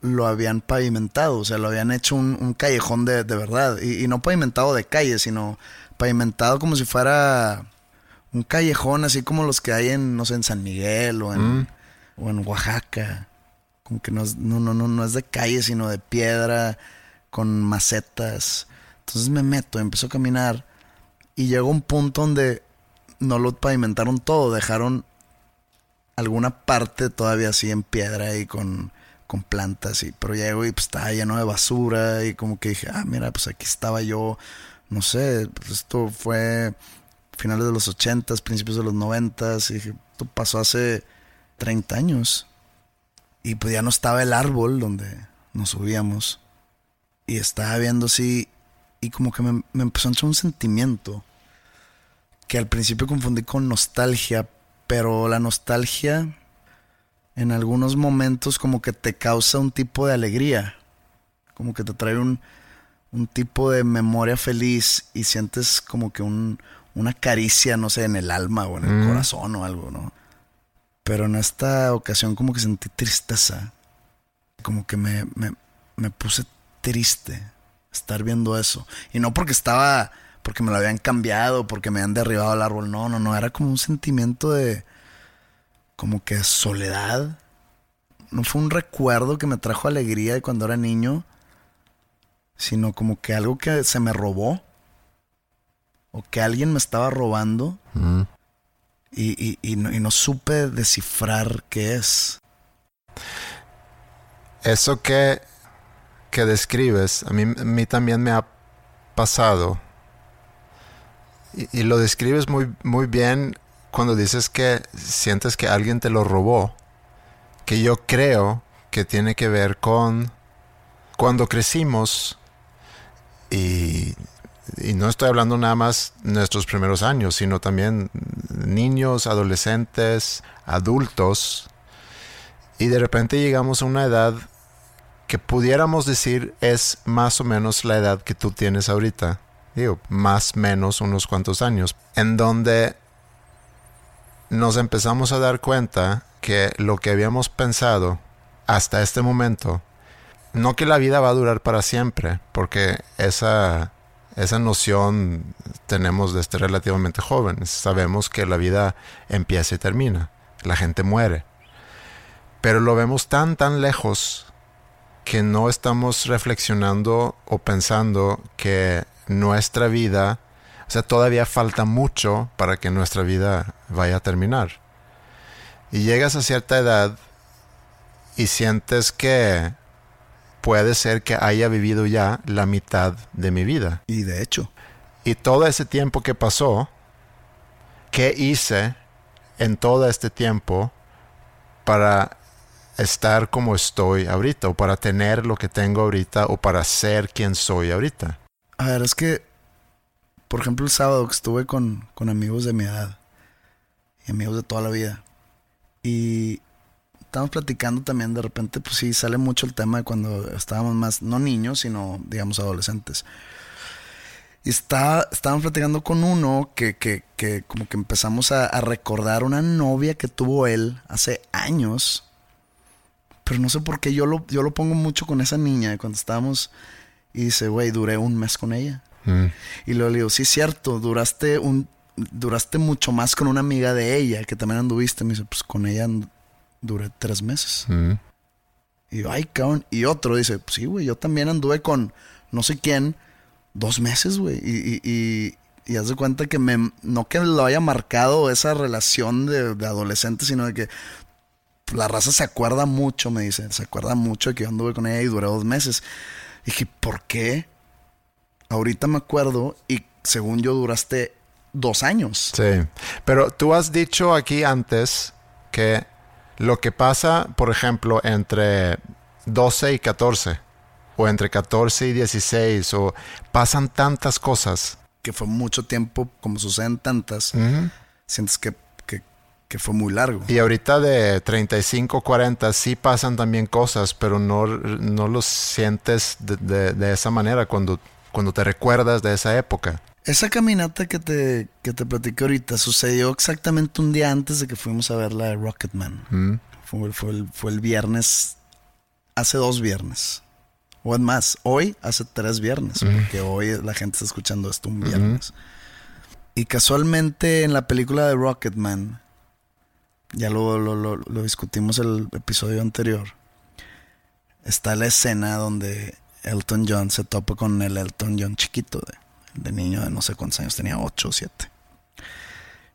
lo habían pavimentado. O sea, lo habían hecho un, callejón de, verdad. Y, no pavimentado de calle, sino pavimentado como si fuera un callejón así como los que hay en, no sé, en San Miguel o en... Mm o en Oaxaca. Como que no es, no, no, no, no es de calle, sino de piedra, con macetas. Entonces me meto, empiezo a caminar y llegó un punto donde no lo pavimentaron todo, dejaron alguna parte todavía así en piedra y con, con plantas. Y, pero llego y pues estaba lleno de basura y como que dije, ah, mira, pues aquí estaba yo, no sé, pues esto fue finales de los ochentas, principios de los noventas y dije, esto pasó hace 30 años. Y pues ya no estaba el árbol donde nos subíamos. Y estaba viendo así. Y como que me, empezó a entrar un sentimiento. Que al principio confundí con nostalgia. Pero la nostalgia. En algunos momentos como que te causa un tipo de alegría. Como que te trae un, un tipo de memoria feliz. Y sientes como que un, una caricia, no sé, en el alma o en el corazón o algo, ¿no? Pero en esta ocasión como que sentí tristeza. Como que me, me, puse triste estar viendo eso. Y no porque estaba, porque me lo habían cambiado, porque me habían derribado el árbol. No, no, no. Era como un sentimiento de, como que soledad. No fue un recuerdo que me trajo alegría de cuando era niño, sino como que algo que se me robó. O que alguien me estaba robando. Y, y, no, supe descifrar qué es. Eso que, que describes, a mí, a mí también me ha pasado. Y, lo describes muy, muy bien cuando dices que sientes que alguien te lo robó. Que yo creo que tiene que ver con cuando crecimos y y no estoy hablando nada más nuestros primeros años, sino también niños, adolescentes, adultos, y de repente llegamos a una edad que pudiéramos decir es más o menos la edad que tú tienes ahorita, digo, más o menos unos cuantos años, en donde nos empezamos a dar cuenta que lo que habíamos pensado hasta este momento, no que la vida va a durar para siempre, porque esa esa noción tenemos desde relativamente jóvenes. Sabemos que la vida empieza y termina. La gente muere. Pero lo vemos tan, tan lejos que no estamos reflexionando o pensando que nuestra vida, o sea, todavía falta mucho para que nuestra vida vaya a terminar. Y llegas a cierta edad y sientes que puede ser que haya vivido ya la mitad de mi vida. Y de hecho. Y todo ese tiempo que pasó, ¿qué hice en todo este tiempo para estar como estoy ahorita, o para tener lo que tengo ahorita, o para ser quien soy ahorita. A ver, es que, por ejemplo, el sábado que estuve con, con amigos de mi edad, y amigos de toda la vida, y estábamos platicando también, de repente, pues sí, sale mucho el tema de cuando estábamos más, no niños, sino, digamos, adolescentes. Y está, estábamos platicando con uno que, que, que como que empezamos a, a recordar una novia que tuvo él hace años pero no sé por qué yo lo, yo lo pongo mucho con esa niña cuando estábamos. Y dice, güey, duré un mes con ella. Mm. Y luego le digo, sí, cierto, duraste un duraste mucho más con una amiga de ella que también anduviste. Me dice, pues con ella duré tres meses. Y yo, ay, cabrón. Y otro dice, sí, güey, yo también anduve con no sé quién dos meses, güey. Y, y, y, haz de cuenta que me, no que lo haya marcado esa relación de, de adolescente, sino de que la raza se acuerda mucho, me dice, se acuerda mucho de que yo anduve con ella y duré dos meses. Y dije, ¿por qué? Ahorita me acuerdo y según yo duraste dos años. Sí, pero tú has dicho aquí antes que lo que pasa, por ejemplo, entre 12 y 14, o entre 14 y 16, o pasan tantas cosas. Que fue mucho tiempo, como suceden tantas, sientes que que fue muy largo. Y ahorita de 35, 40 sí pasan también cosas, pero no, no lo sientes de, de, esa manera cuando, cuando te recuerdas de esa época. Esa caminata que te, que te platiqué ahorita sucedió exactamente un día antes de que fuimos a ver la de Rocketman. Mm. Fue, fue, el, fue el viernes, hace dos viernes. O es más, hoy hace tres viernes, mm. porque hoy la gente está escuchando esto un viernes. Y casualmente en la película de Rocketman, ya lo, lo, lo, lo discutimos el episodio anterior, está la escena donde Elton John se topa con el Elton John chiquito, de, de niño de no sé cuántos años, tenía 8 o 7.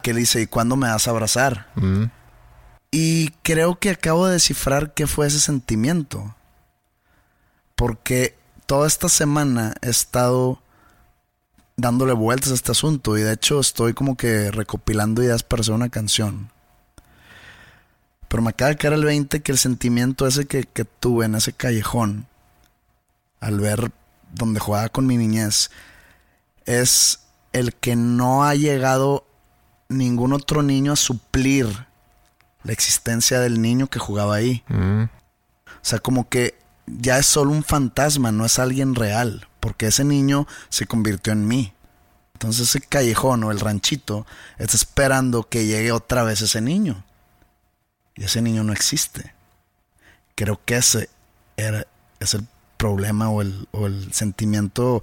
Que le dice, ¿y cuándo me vas a abrazar? Mm. Y creo que acabo de descifrar qué fue ese sentimiento. Porque toda esta semana he estado dándole vueltas a este asunto y de hecho estoy como que recopilando ideas para hacer una canción. Pero me acaba de caer el 20 que el sentimiento ese que, tuve en ese callejón, al ver donde jugaba con mi niñez, es el que no ha llegado ningún otro niño a suplir la existencia del niño que jugaba ahí. Mm. O sea, como que ya es solo un fantasma, no es alguien real, porque ese niño se convirtió en mí. Entonces ese callejón o el ranchito está esperando que llegue otra vez ese niño. Y ese niño no existe. Creo que ese era, es el problema o el, sentimiento,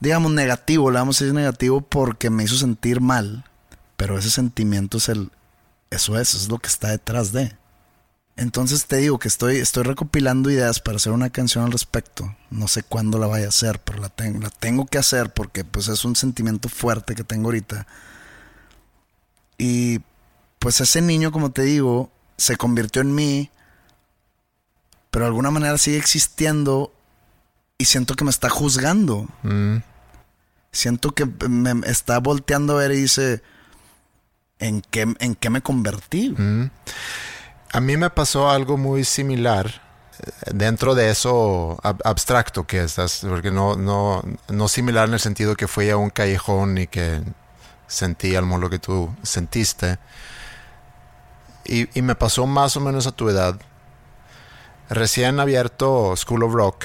digamos, negativo. Le vamos a decir negativo porque me hizo sentir mal. Pero ese sentimiento es el. Eso es, es lo que está detrás de. Entonces te digo que estoy, estoy recopilando ideas para hacer una canción al respecto. No sé cuándo la vaya a hacer, pero la tengo, la tengo que hacer porque pues es un sentimiento fuerte que tengo ahorita. Y pues ese niño, como te digo, se convirtió en mí, pero de alguna manera sigue existiendo y siento que me está juzgando. Mm. Siento que me está volteando a ver y dice, ¿en qué, en qué me convertí? Mm. A mí me pasó algo muy similar eh, dentro de eso abstracto que estás, porque no, no, no similar en el sentido que fui a un callejón y que sentí al modo lo que tú sentiste, y, me pasó más o menos a tu edad. Recién abierto School of Rock,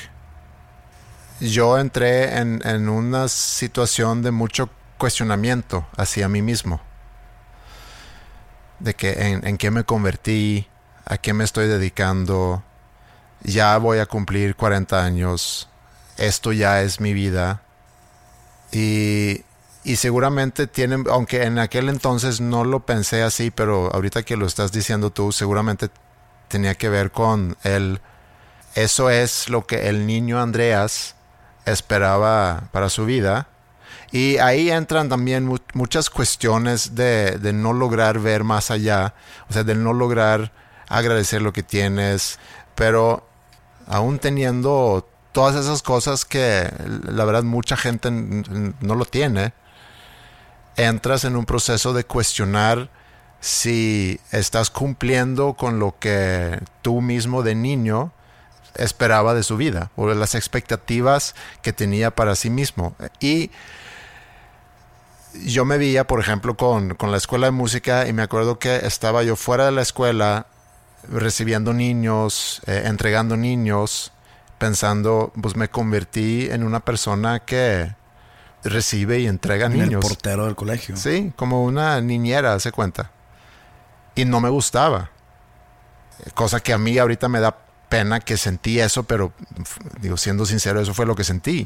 yo entré en, una situación de mucho cuestionamiento hacia mí mismo. De que en, en, qué me convertí, a qué me estoy dedicando, ya voy a cumplir 40 años, esto ya es mi vida. Y, y seguramente tienen, aunque en aquel entonces no lo pensé así, pero ahorita que lo estás diciendo tú, seguramente tenía que ver con el, eso es lo que el niño Andreas esperaba para su vida. Y ahí entran también muchas cuestiones de, de, no lograr ver más allá, o sea, de no lograr agradecer lo que tienes, pero aún teniendo todas esas cosas que la verdad mucha gente no lo tiene, entras en un proceso de cuestionar si estás cumpliendo con lo que tú mismo de niño esperaba de su vida o de las expectativas que tenía para sí mismo. Y yo me veía, por ejemplo, con, la escuela de música y me acuerdo que estaba yo fuera de la escuela recibiendo niños, eh, entregando niños, pensando, pues me convertí en una persona que recibe y entrega niños. El portero del colegio. Sí, como una niñera, se cuenta. Y no me gustaba. Cosa que a mí ahorita me da pena que sentí eso, pero digo, siendo sincero, eso fue lo que sentí.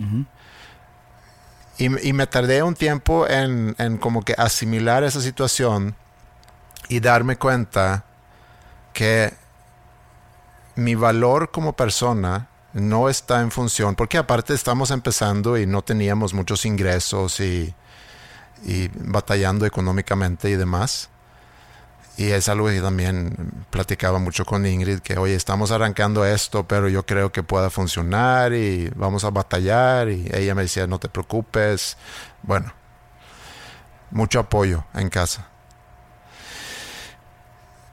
y, me tardé un tiempo en, en como que asimilar esa situación y darme cuenta que mi valor como persona no está en función, porque aparte estamos empezando y no teníamos muchos ingresos y, y batallando económicamente y demás. Y es algo que también platicaba mucho con Ingrid, que oye, estamos arrancando esto, pero yo creo que pueda funcionar y vamos a batallar. Y ella me decía, no te preocupes. Bueno, mucho apoyo en casa.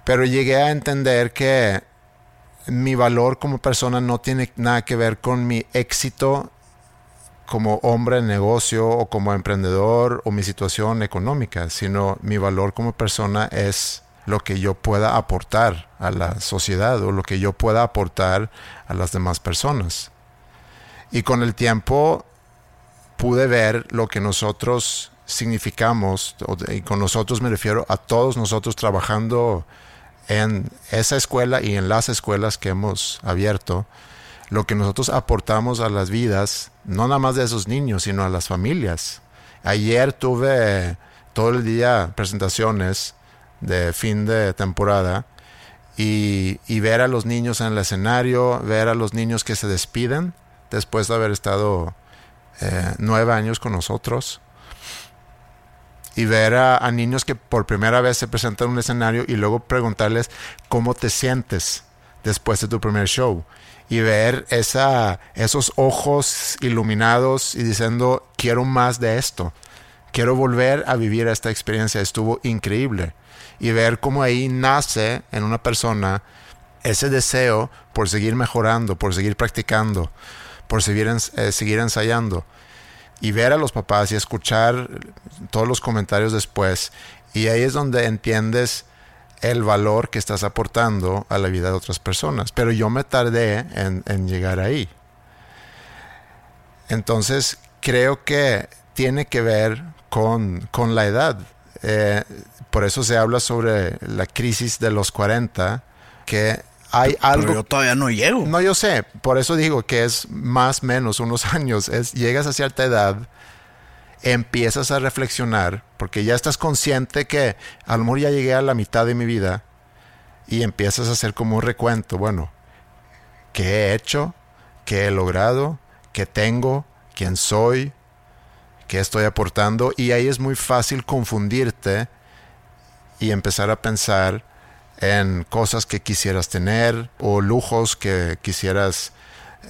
Pero llegué a entender que mi valor como persona no tiene nada que ver con mi éxito como hombre en negocio o como emprendedor o mi situación económica, sino mi valor como persona es lo que yo pueda aportar a la sociedad o lo que yo pueda aportar a las demás personas. Y con el tiempo pude ver lo que nosotros significamos, y con nosotros me refiero a todos nosotros trabajando en esa escuela y en las escuelas que hemos abierto, lo que nosotros aportamos a las vidas, no nada más de esos niños, sino a las familias. Ayer tuve todo el día presentaciones de fin de temporada y, ver a los niños en el escenario, ver a los niños que se despiden después de haber estado eh, nueve años con nosotros y ver a, niños que por primera vez se presentan en un escenario y luego preguntarles cómo te sientes después de tu primer show y ver esa, esos ojos iluminados y diciendo quiero más de esto, quiero volver a vivir esta experiencia, estuvo increíble y ver cómo ahí nace en una persona ese deseo por seguir mejorando, por seguir practicando, por seguir, eh, seguir ensayando y ver a los papás y escuchar todos los comentarios después. Y ahí es donde entiendes el valor que estás aportando a la vida de otras personas. Pero yo me tardé en, llegar ahí. Entonces, creo que tiene que ver con, la edad. Eh, por eso se habla sobre la crisis de los 40, que hay algo. yo todavía no llego. No, yo sé. Por eso digo que es más o menos unos años. Es, llegas a cierta edad, empiezas a reflexionar, porque ya estás consciente que a lo mejor ya llegué a la mitad de mi vida y empiezas a hacer como un recuento. Bueno, ¿qué he hecho? ¿Qué he logrado? ¿Qué tengo? ¿Quién soy? ¿Qué estoy aportando? Y ahí es muy fácil confundirte y empezar a pensar en cosas que quisieras tener o lujos que quisieras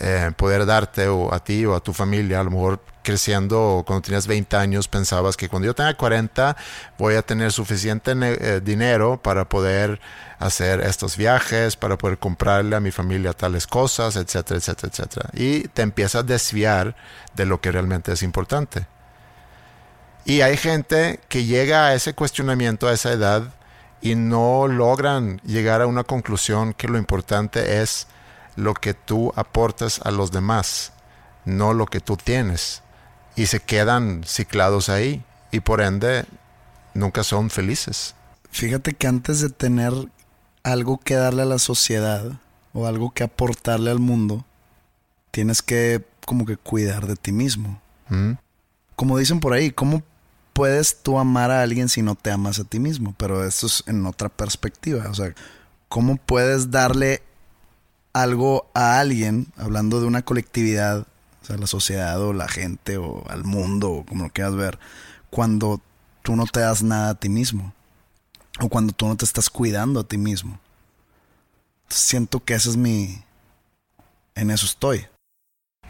eh, poder darte o a ti o a tu familia. A lo mejor creciendo cuando tenías 20 años pensabas que cuando yo tenga 40 voy a tener suficiente eh, dinero para poder hacer estos viajes, para poder comprarle a mi familia tales cosas, etcétera, etcétera, etcétera. Y te empiezas a desviar de lo que realmente es importante. Y hay gente que llega a ese cuestionamiento a esa edad y no logran llegar a una conclusión que lo importante es lo que tú aportas a los demás, no lo que tú tienes. Y se quedan ciclados ahí y por ende nunca son felices. Fíjate que antes de tener algo que darle a la sociedad o algo que aportarle al mundo, tienes que como que cuidar de ti mismo. Mm. como dicen por ahí, ¿cómo puedes tú amar a alguien si no te amas a ti mismo? Pero esto es en otra perspectiva. O sea, ¿cómo puedes darle algo a alguien, hablando de una colectividad, o sea, la sociedad o la gente o al mundo o como lo quieras ver, cuando tú no te das nada a ti mismo? O cuando tú no te estás cuidando a ti mismo. Siento que ese es mi... En eso estoy.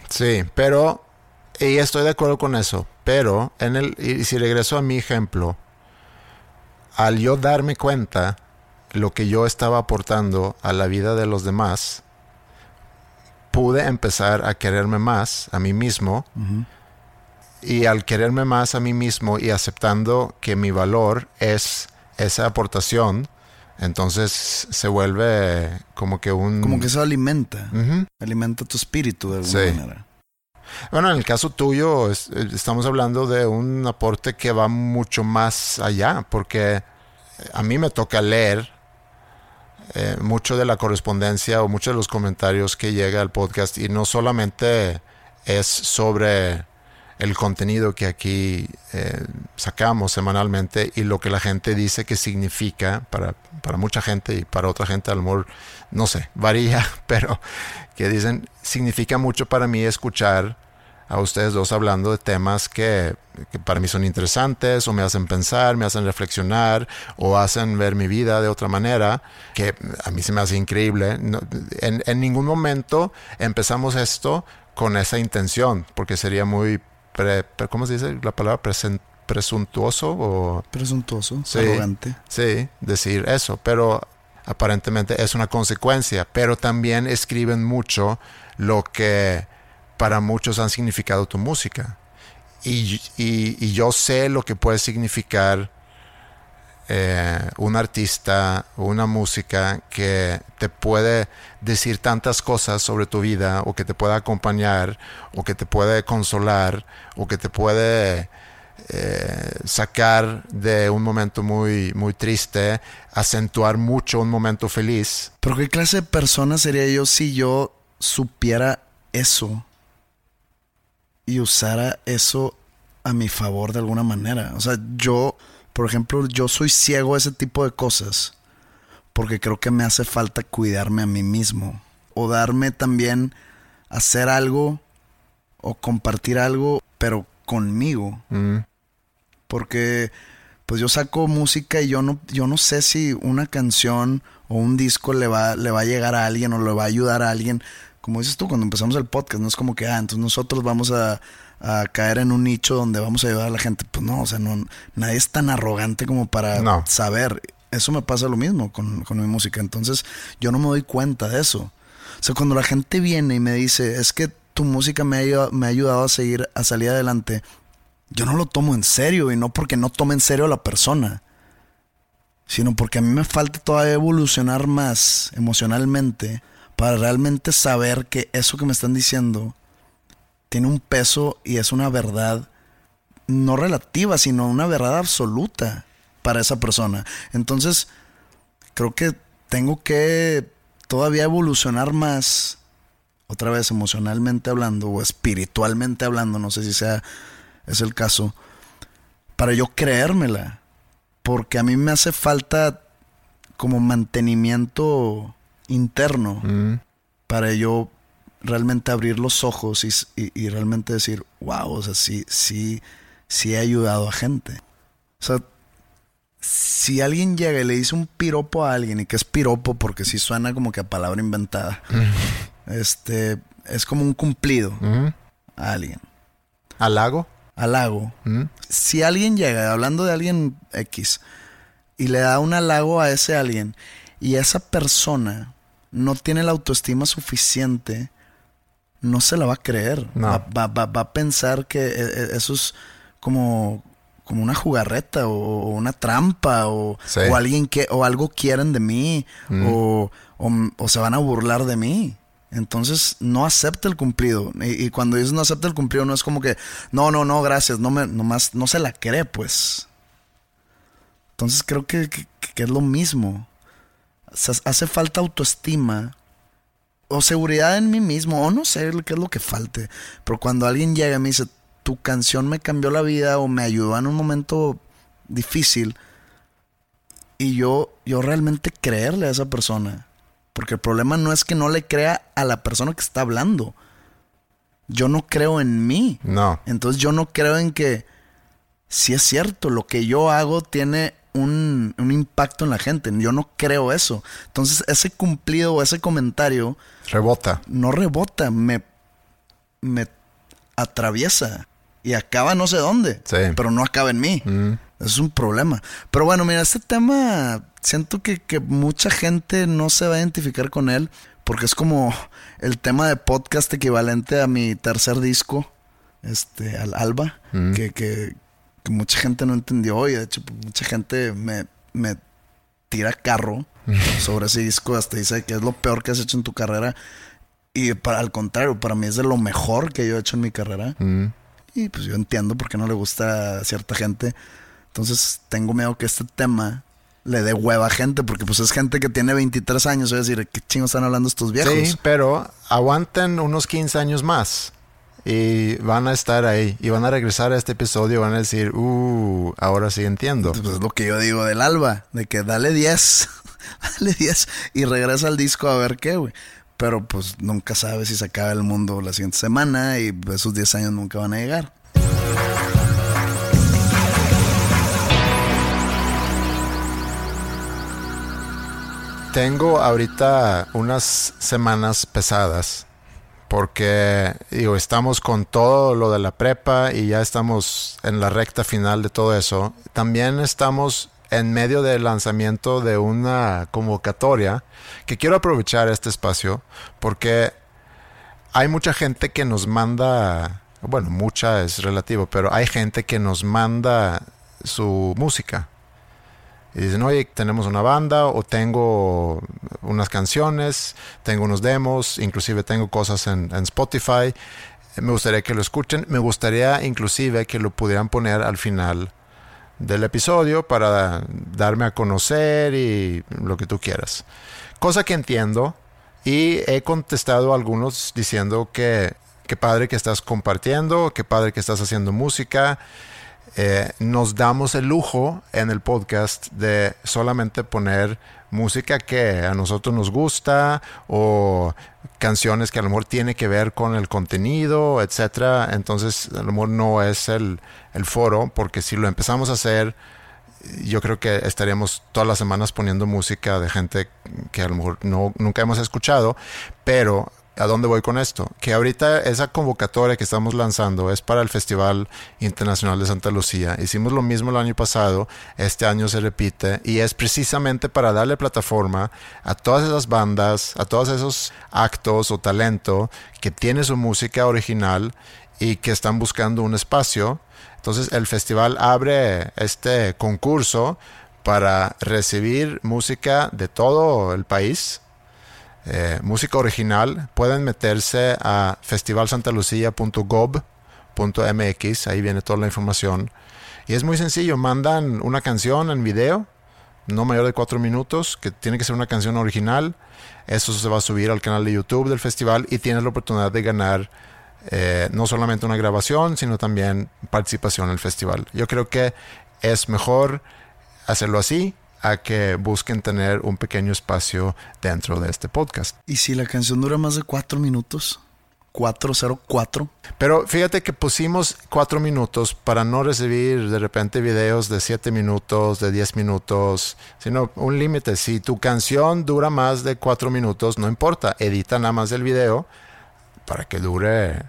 Sí, pero... Y estoy de acuerdo con eso. Pero, en el, y si regreso a mi ejemplo, al yo darme cuenta lo que yo estaba aportando a la vida de los demás, pude empezar a quererme más a mí mismo. Y al quererme más a mí mismo y aceptando que mi valor es esa aportación, entonces se vuelve como que un... Como que eso alimenta. Alimenta tu espíritu de alguna manera. Bueno, en el caso tuyo estamos hablando de un aporte que va mucho más allá, porque a mí me toca leer eh, mucho de la correspondencia o muchos de los comentarios que llega al podcast y no solamente es sobre el contenido que aquí eh, sacamos semanalmente y lo que la gente dice que significa para, para mucha gente y para otra gente a lo mejor, no sé, varía, pero que dicen, significa mucho para mí escuchar a ustedes dos hablando de temas que, que, para mí son interesantes o me hacen pensar, me hacen reflexionar o hacen ver mi vida de otra manera, que a mí se me hace increíble. en, en ningún momento empezamos esto con esa intención, porque sería muy ¿cómo se dice la palabra? presuntuoso o... Presuntuoso, arrogante. Sí, decir eso, pero aparentemente es una consecuencia, pero también escriben mucho lo que para muchos han significado tu música. Y, y yo sé lo que puede significar eh, un artista o una música que te puede decir tantas cosas sobre tu vida o que te pueda acompañar o que te puede consolar o que te puede eh, sacar de un momento muy, muy triste, acentuar mucho un momento feliz. Pero ¿qué clase de persona sería yo si yo supiera eso y usara eso a mi favor de alguna manera? O sea, yo por ejemplo, yo soy ciego a ese tipo de cosas porque creo que me hace falta cuidarme a mí mismo o darme también hacer algo o compartir algo, pero conmigo. Mm. Porque pues yo saco música y yo no, yo no sé si una canción o un disco le va, le va a llegar a alguien o le va a ayudar a alguien. Como dices tú, cuando empezamos el podcast, no es como que, ah, entonces nosotros vamos a, a caer en un nicho donde vamos a ayudar a la gente. Pues no, o sea, no, nadie es tan arrogante como para saber. Eso me pasa lo mismo con, con, mi música. Entonces, yo no me doy cuenta de eso. O sea, cuando la gente viene y me dice, es que tu música me ha, me ha ayudado a seguir, a salir adelante, yo no lo tomo en serio y no porque no tome en serio a la persona, sino porque a mí me falta todavía evolucionar más emocionalmente para realmente saber que eso que me están diciendo tiene un peso y es una verdad no relativa, sino una verdad absoluta para esa persona. Entonces, creo que tengo que todavía evolucionar más, otra vez emocionalmente hablando o espiritualmente hablando, no sé si sea es el caso, para yo creérmela. Porque a mí me hace falta como mantenimiento interno mm. para yo realmente abrir los ojos y, realmente decir, wow, o sea, sí, sí, sí he ayudado a gente. O sea, si alguien llega y le dice un piropo a alguien, y que es piropo porque sí suena como que a palabra inventada, este, es como un cumplido a alguien. ¿Halago? Halago. Si alguien llega, hablando de alguien X, y le da un halago a ese alguien, y esa persona no tiene la autoestima suficiente no se la va a creer. Va, a pensar que e, e, eso es como, como una jugarreta o, una trampa o, alguien que o algo quieren de mí mm. o, se van a burlar de mí. Entonces no acepta el cumplido. Y, cuando dices no acepta el cumplido, no es como que no, no, no, gracias, no me, nomás no se la cree, pues. Entonces creo que, que es lo mismo. hace falta autoestima o seguridad en mí mismo, o no sé qué es lo que falte. Pero cuando alguien llega y me dice, tu canción me cambió la vida o me ayudó en un momento difícil. Y yo, yo realmente creerle a esa persona. Porque el problema no es que no le crea a la persona que está hablando. Yo no creo en mí. No. Entonces yo no creo en que si es cierto, lo que yo hago tiene un, un impacto en la gente. Yo no creo eso. Entonces ese cumplido o ese comentario Rebota. no rebota, me, me atraviesa y acaba no sé dónde, Sí. pero no acaba en mí. Es un problema. Pero bueno, mira, este tema siento que, que mucha gente no se va a identificar con él porque es como el tema de podcast equivalente a mi tercer disco, este, al Alba, que, que, que mucha gente no entendió y de hecho pues, mucha gente me, me tira carro sobre ese disco, hasta dice que es lo peor que has hecho en tu carrera. Y para, al contrario, para mí es de lo mejor que yo he hecho en mi carrera. Mm. Y pues yo entiendo por qué no le gusta a cierta gente. Entonces tengo miedo que este tema le dé hueva a gente, porque pues es gente que tiene 23 años. Es decir, ¿qué chingos están hablando estos viejos? Sí, pero aguanten unos 15 años más y van a estar ahí y van a regresar a este episodio y van a decir, uh, ahora sí entiendo. Pues es lo que yo digo del alba, de que dale 10, dale 10 y regresa al disco a ver qué, güey. Pero pues nunca sabes si se acaba el mundo la siguiente semana y esos 10 años nunca van a llegar. Tengo ahorita unas semanas pesadas porque digo, estamos con todo lo de la prepa y ya estamos en la recta final de todo eso. También estamos en medio del lanzamiento de una convocatoria que quiero aprovechar este espacio porque hay mucha gente que nos manda, bueno, mucha es relativo, pero hay gente que nos manda su música. Y dicen, oye, tenemos una banda o tengo unas canciones, tengo unos demos, inclusive tengo cosas en, en Spotify. Me gustaría que lo escuchen. Me gustaría inclusive que lo pudieran poner al final del episodio para darme a conocer y lo que tú quieras. Cosa que entiendo y he contestado a algunos diciendo que qué padre que estás compartiendo, qué padre que estás haciendo música. Eh, nos damos el lujo en el podcast de solamente poner música que a nosotros nos gusta o canciones que a lo mejor tiene que ver con el contenido, etcétera. Entonces, a lo mejor no es el, el foro, porque si lo empezamos a hacer, yo creo que estaríamos todas las semanas poniendo música de gente que a lo mejor no, nunca hemos escuchado, pero ¿a dónde voy con esto? Que ahorita esa convocatoria que estamos lanzando es para el Festival Internacional de Santa Lucía. Hicimos lo mismo el año pasado, este año se repite y es precisamente para darle plataforma a todas esas bandas, a todos esos actos o talento que tiene su música original y que están buscando un espacio. Entonces el festival abre este concurso para recibir música de todo el país eh, música original, pueden meterse a festivalsantalucia.gov.mx, ahí viene toda la información. Y es muy sencillo, mandan una canción en video, no mayor de cuatro minutos, que tiene que ser una canción original. Eso se va a subir al canal de YouTube del festival y tienes la oportunidad de ganar eh, no solamente una grabación, sino también participación en el festival. Yo creo que es mejor hacerlo así a que busquen tener un pequeño espacio dentro de este podcast. ¿Y si la canción dura más de cuatro minutos? 404. Pero fíjate que pusimos cuatro minutos para no recibir de repente videos de siete minutos, de 10 minutos, sino un límite. Si tu canción dura más de cuatro minutos, no importa, edita nada más el video para que dure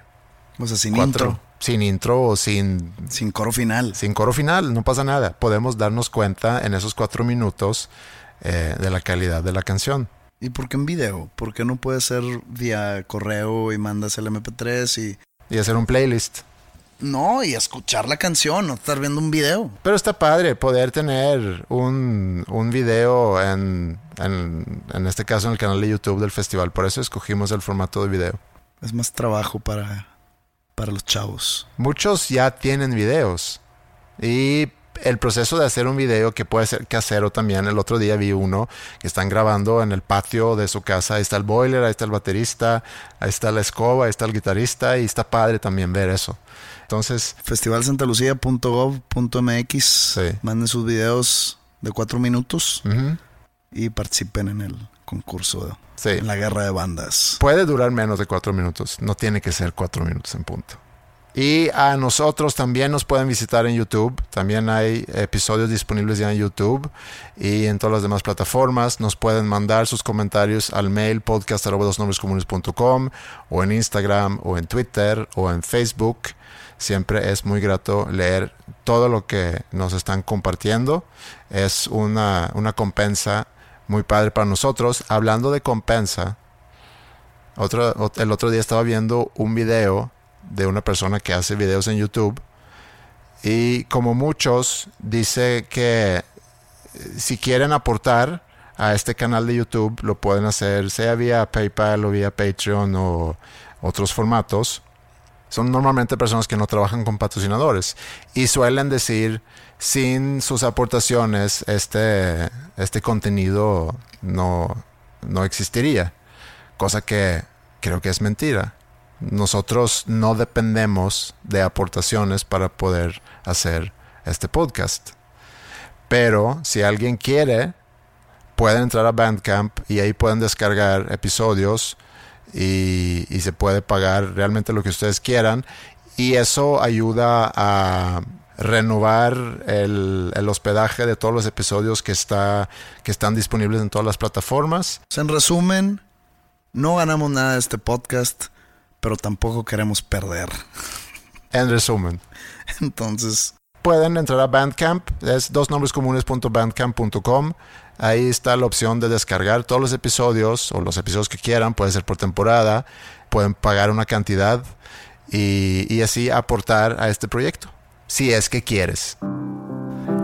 O sea, sin cuatro, intro, sin intro o sin sin coro final. sin coro final, no pasa nada. Podemos darnos cuenta en esos cuatro minutos eh, de la calidad de la canción. ¿Y por qué en video? ¿Por qué no puede ser vía correo y mandas el MP3 y... Y hacer un playlist. No, y escuchar la canción, no estar viendo un video. Pero está padre poder tener un, un video en, en, en este caso en el canal de YouTube del festival. Por eso escogimos el formato de video. Es más trabajo para, para los chavos. Muchos ya tienen videos y el proceso de hacer un video que puede ser casero también. El otro día vi uno que están grabando en el patio de su casa. Ahí está el boiler, ahí está el baterista, ahí está la escoba, ahí está el guitarrista y está padre también ver eso. Entonces, festivalsantalucía.gov.mx. Sí. Manden sus videos de cuatro minutos y participen en el concurso, Sí. en la guerra de bandas. puede durar menos de cuatro minutos. No tiene que ser cuatro minutos en punto. Y a nosotros también nos pueden visitar en YouTube. También hay episodios disponibles ya en YouTube y en todas las demás plataformas. Nos pueden mandar sus comentarios al mail podcast.com o en Instagram o en Twitter o en Facebook. Siempre es muy grato leer todo lo que nos están compartiendo. Es una, una compensa muy padre para nosotros. Hablando de compensa, otro, ot- el otro día estaba viendo un video de una persona que hace videos en YouTube y como muchos dice que eh, si quieren aportar a este canal de YouTube lo pueden hacer sea vía PayPal o vía Patreon o otros formatos. Son normalmente personas que no trabajan con patrocinadores y suelen decir sin sus aportaciones este, este contenido no, no existiría cosa que creo que es mentira. Nosotros no dependemos de aportaciones para poder hacer este podcast. Pero si alguien quiere, pueden entrar a Bandcamp y ahí pueden descargar episodios y, y se puede pagar realmente lo que ustedes quieran. Y eso ayuda a renovar el, el hospedaje de todos los episodios que, está, que están disponibles en todas las plataformas. En resumen, no ganamos nada de este podcast, pero tampoco queremos perder. En resumen. Entonces, pueden entrar a Bandcamp, es dosnombrescomunes.bandcamp.com. Ahí está la opción de descargar todos los episodios o los episodios que quieran, puede ser por temporada, pueden pagar una cantidad y, y así aportar a este proyecto, si es que quieres.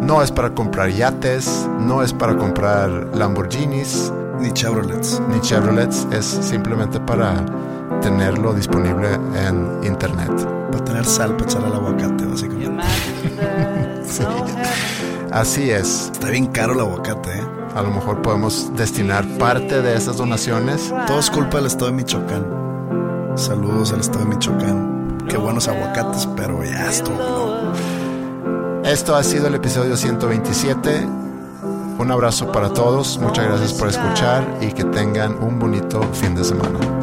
No es para comprar yates, no es para comprar Lamborghinis ni Chevrolets. ni Chevrolets, es simplemente para tenerlo disponible en internet. Para tener sal para echar al aguacate, básicamente. Así es. Está bien caro el aguacate, ¿eh? A lo mejor podemos destinar parte de esas donaciones. Todo es culpa del estado de Michoacán. Saludos al estado de Michoacán. Qué buenos aguacates, pero ya estuvo. ¿no? Esto ha sido el episodio 127. Un abrazo para todos. Muchas gracias por escuchar y que tengan un bonito fin de semana.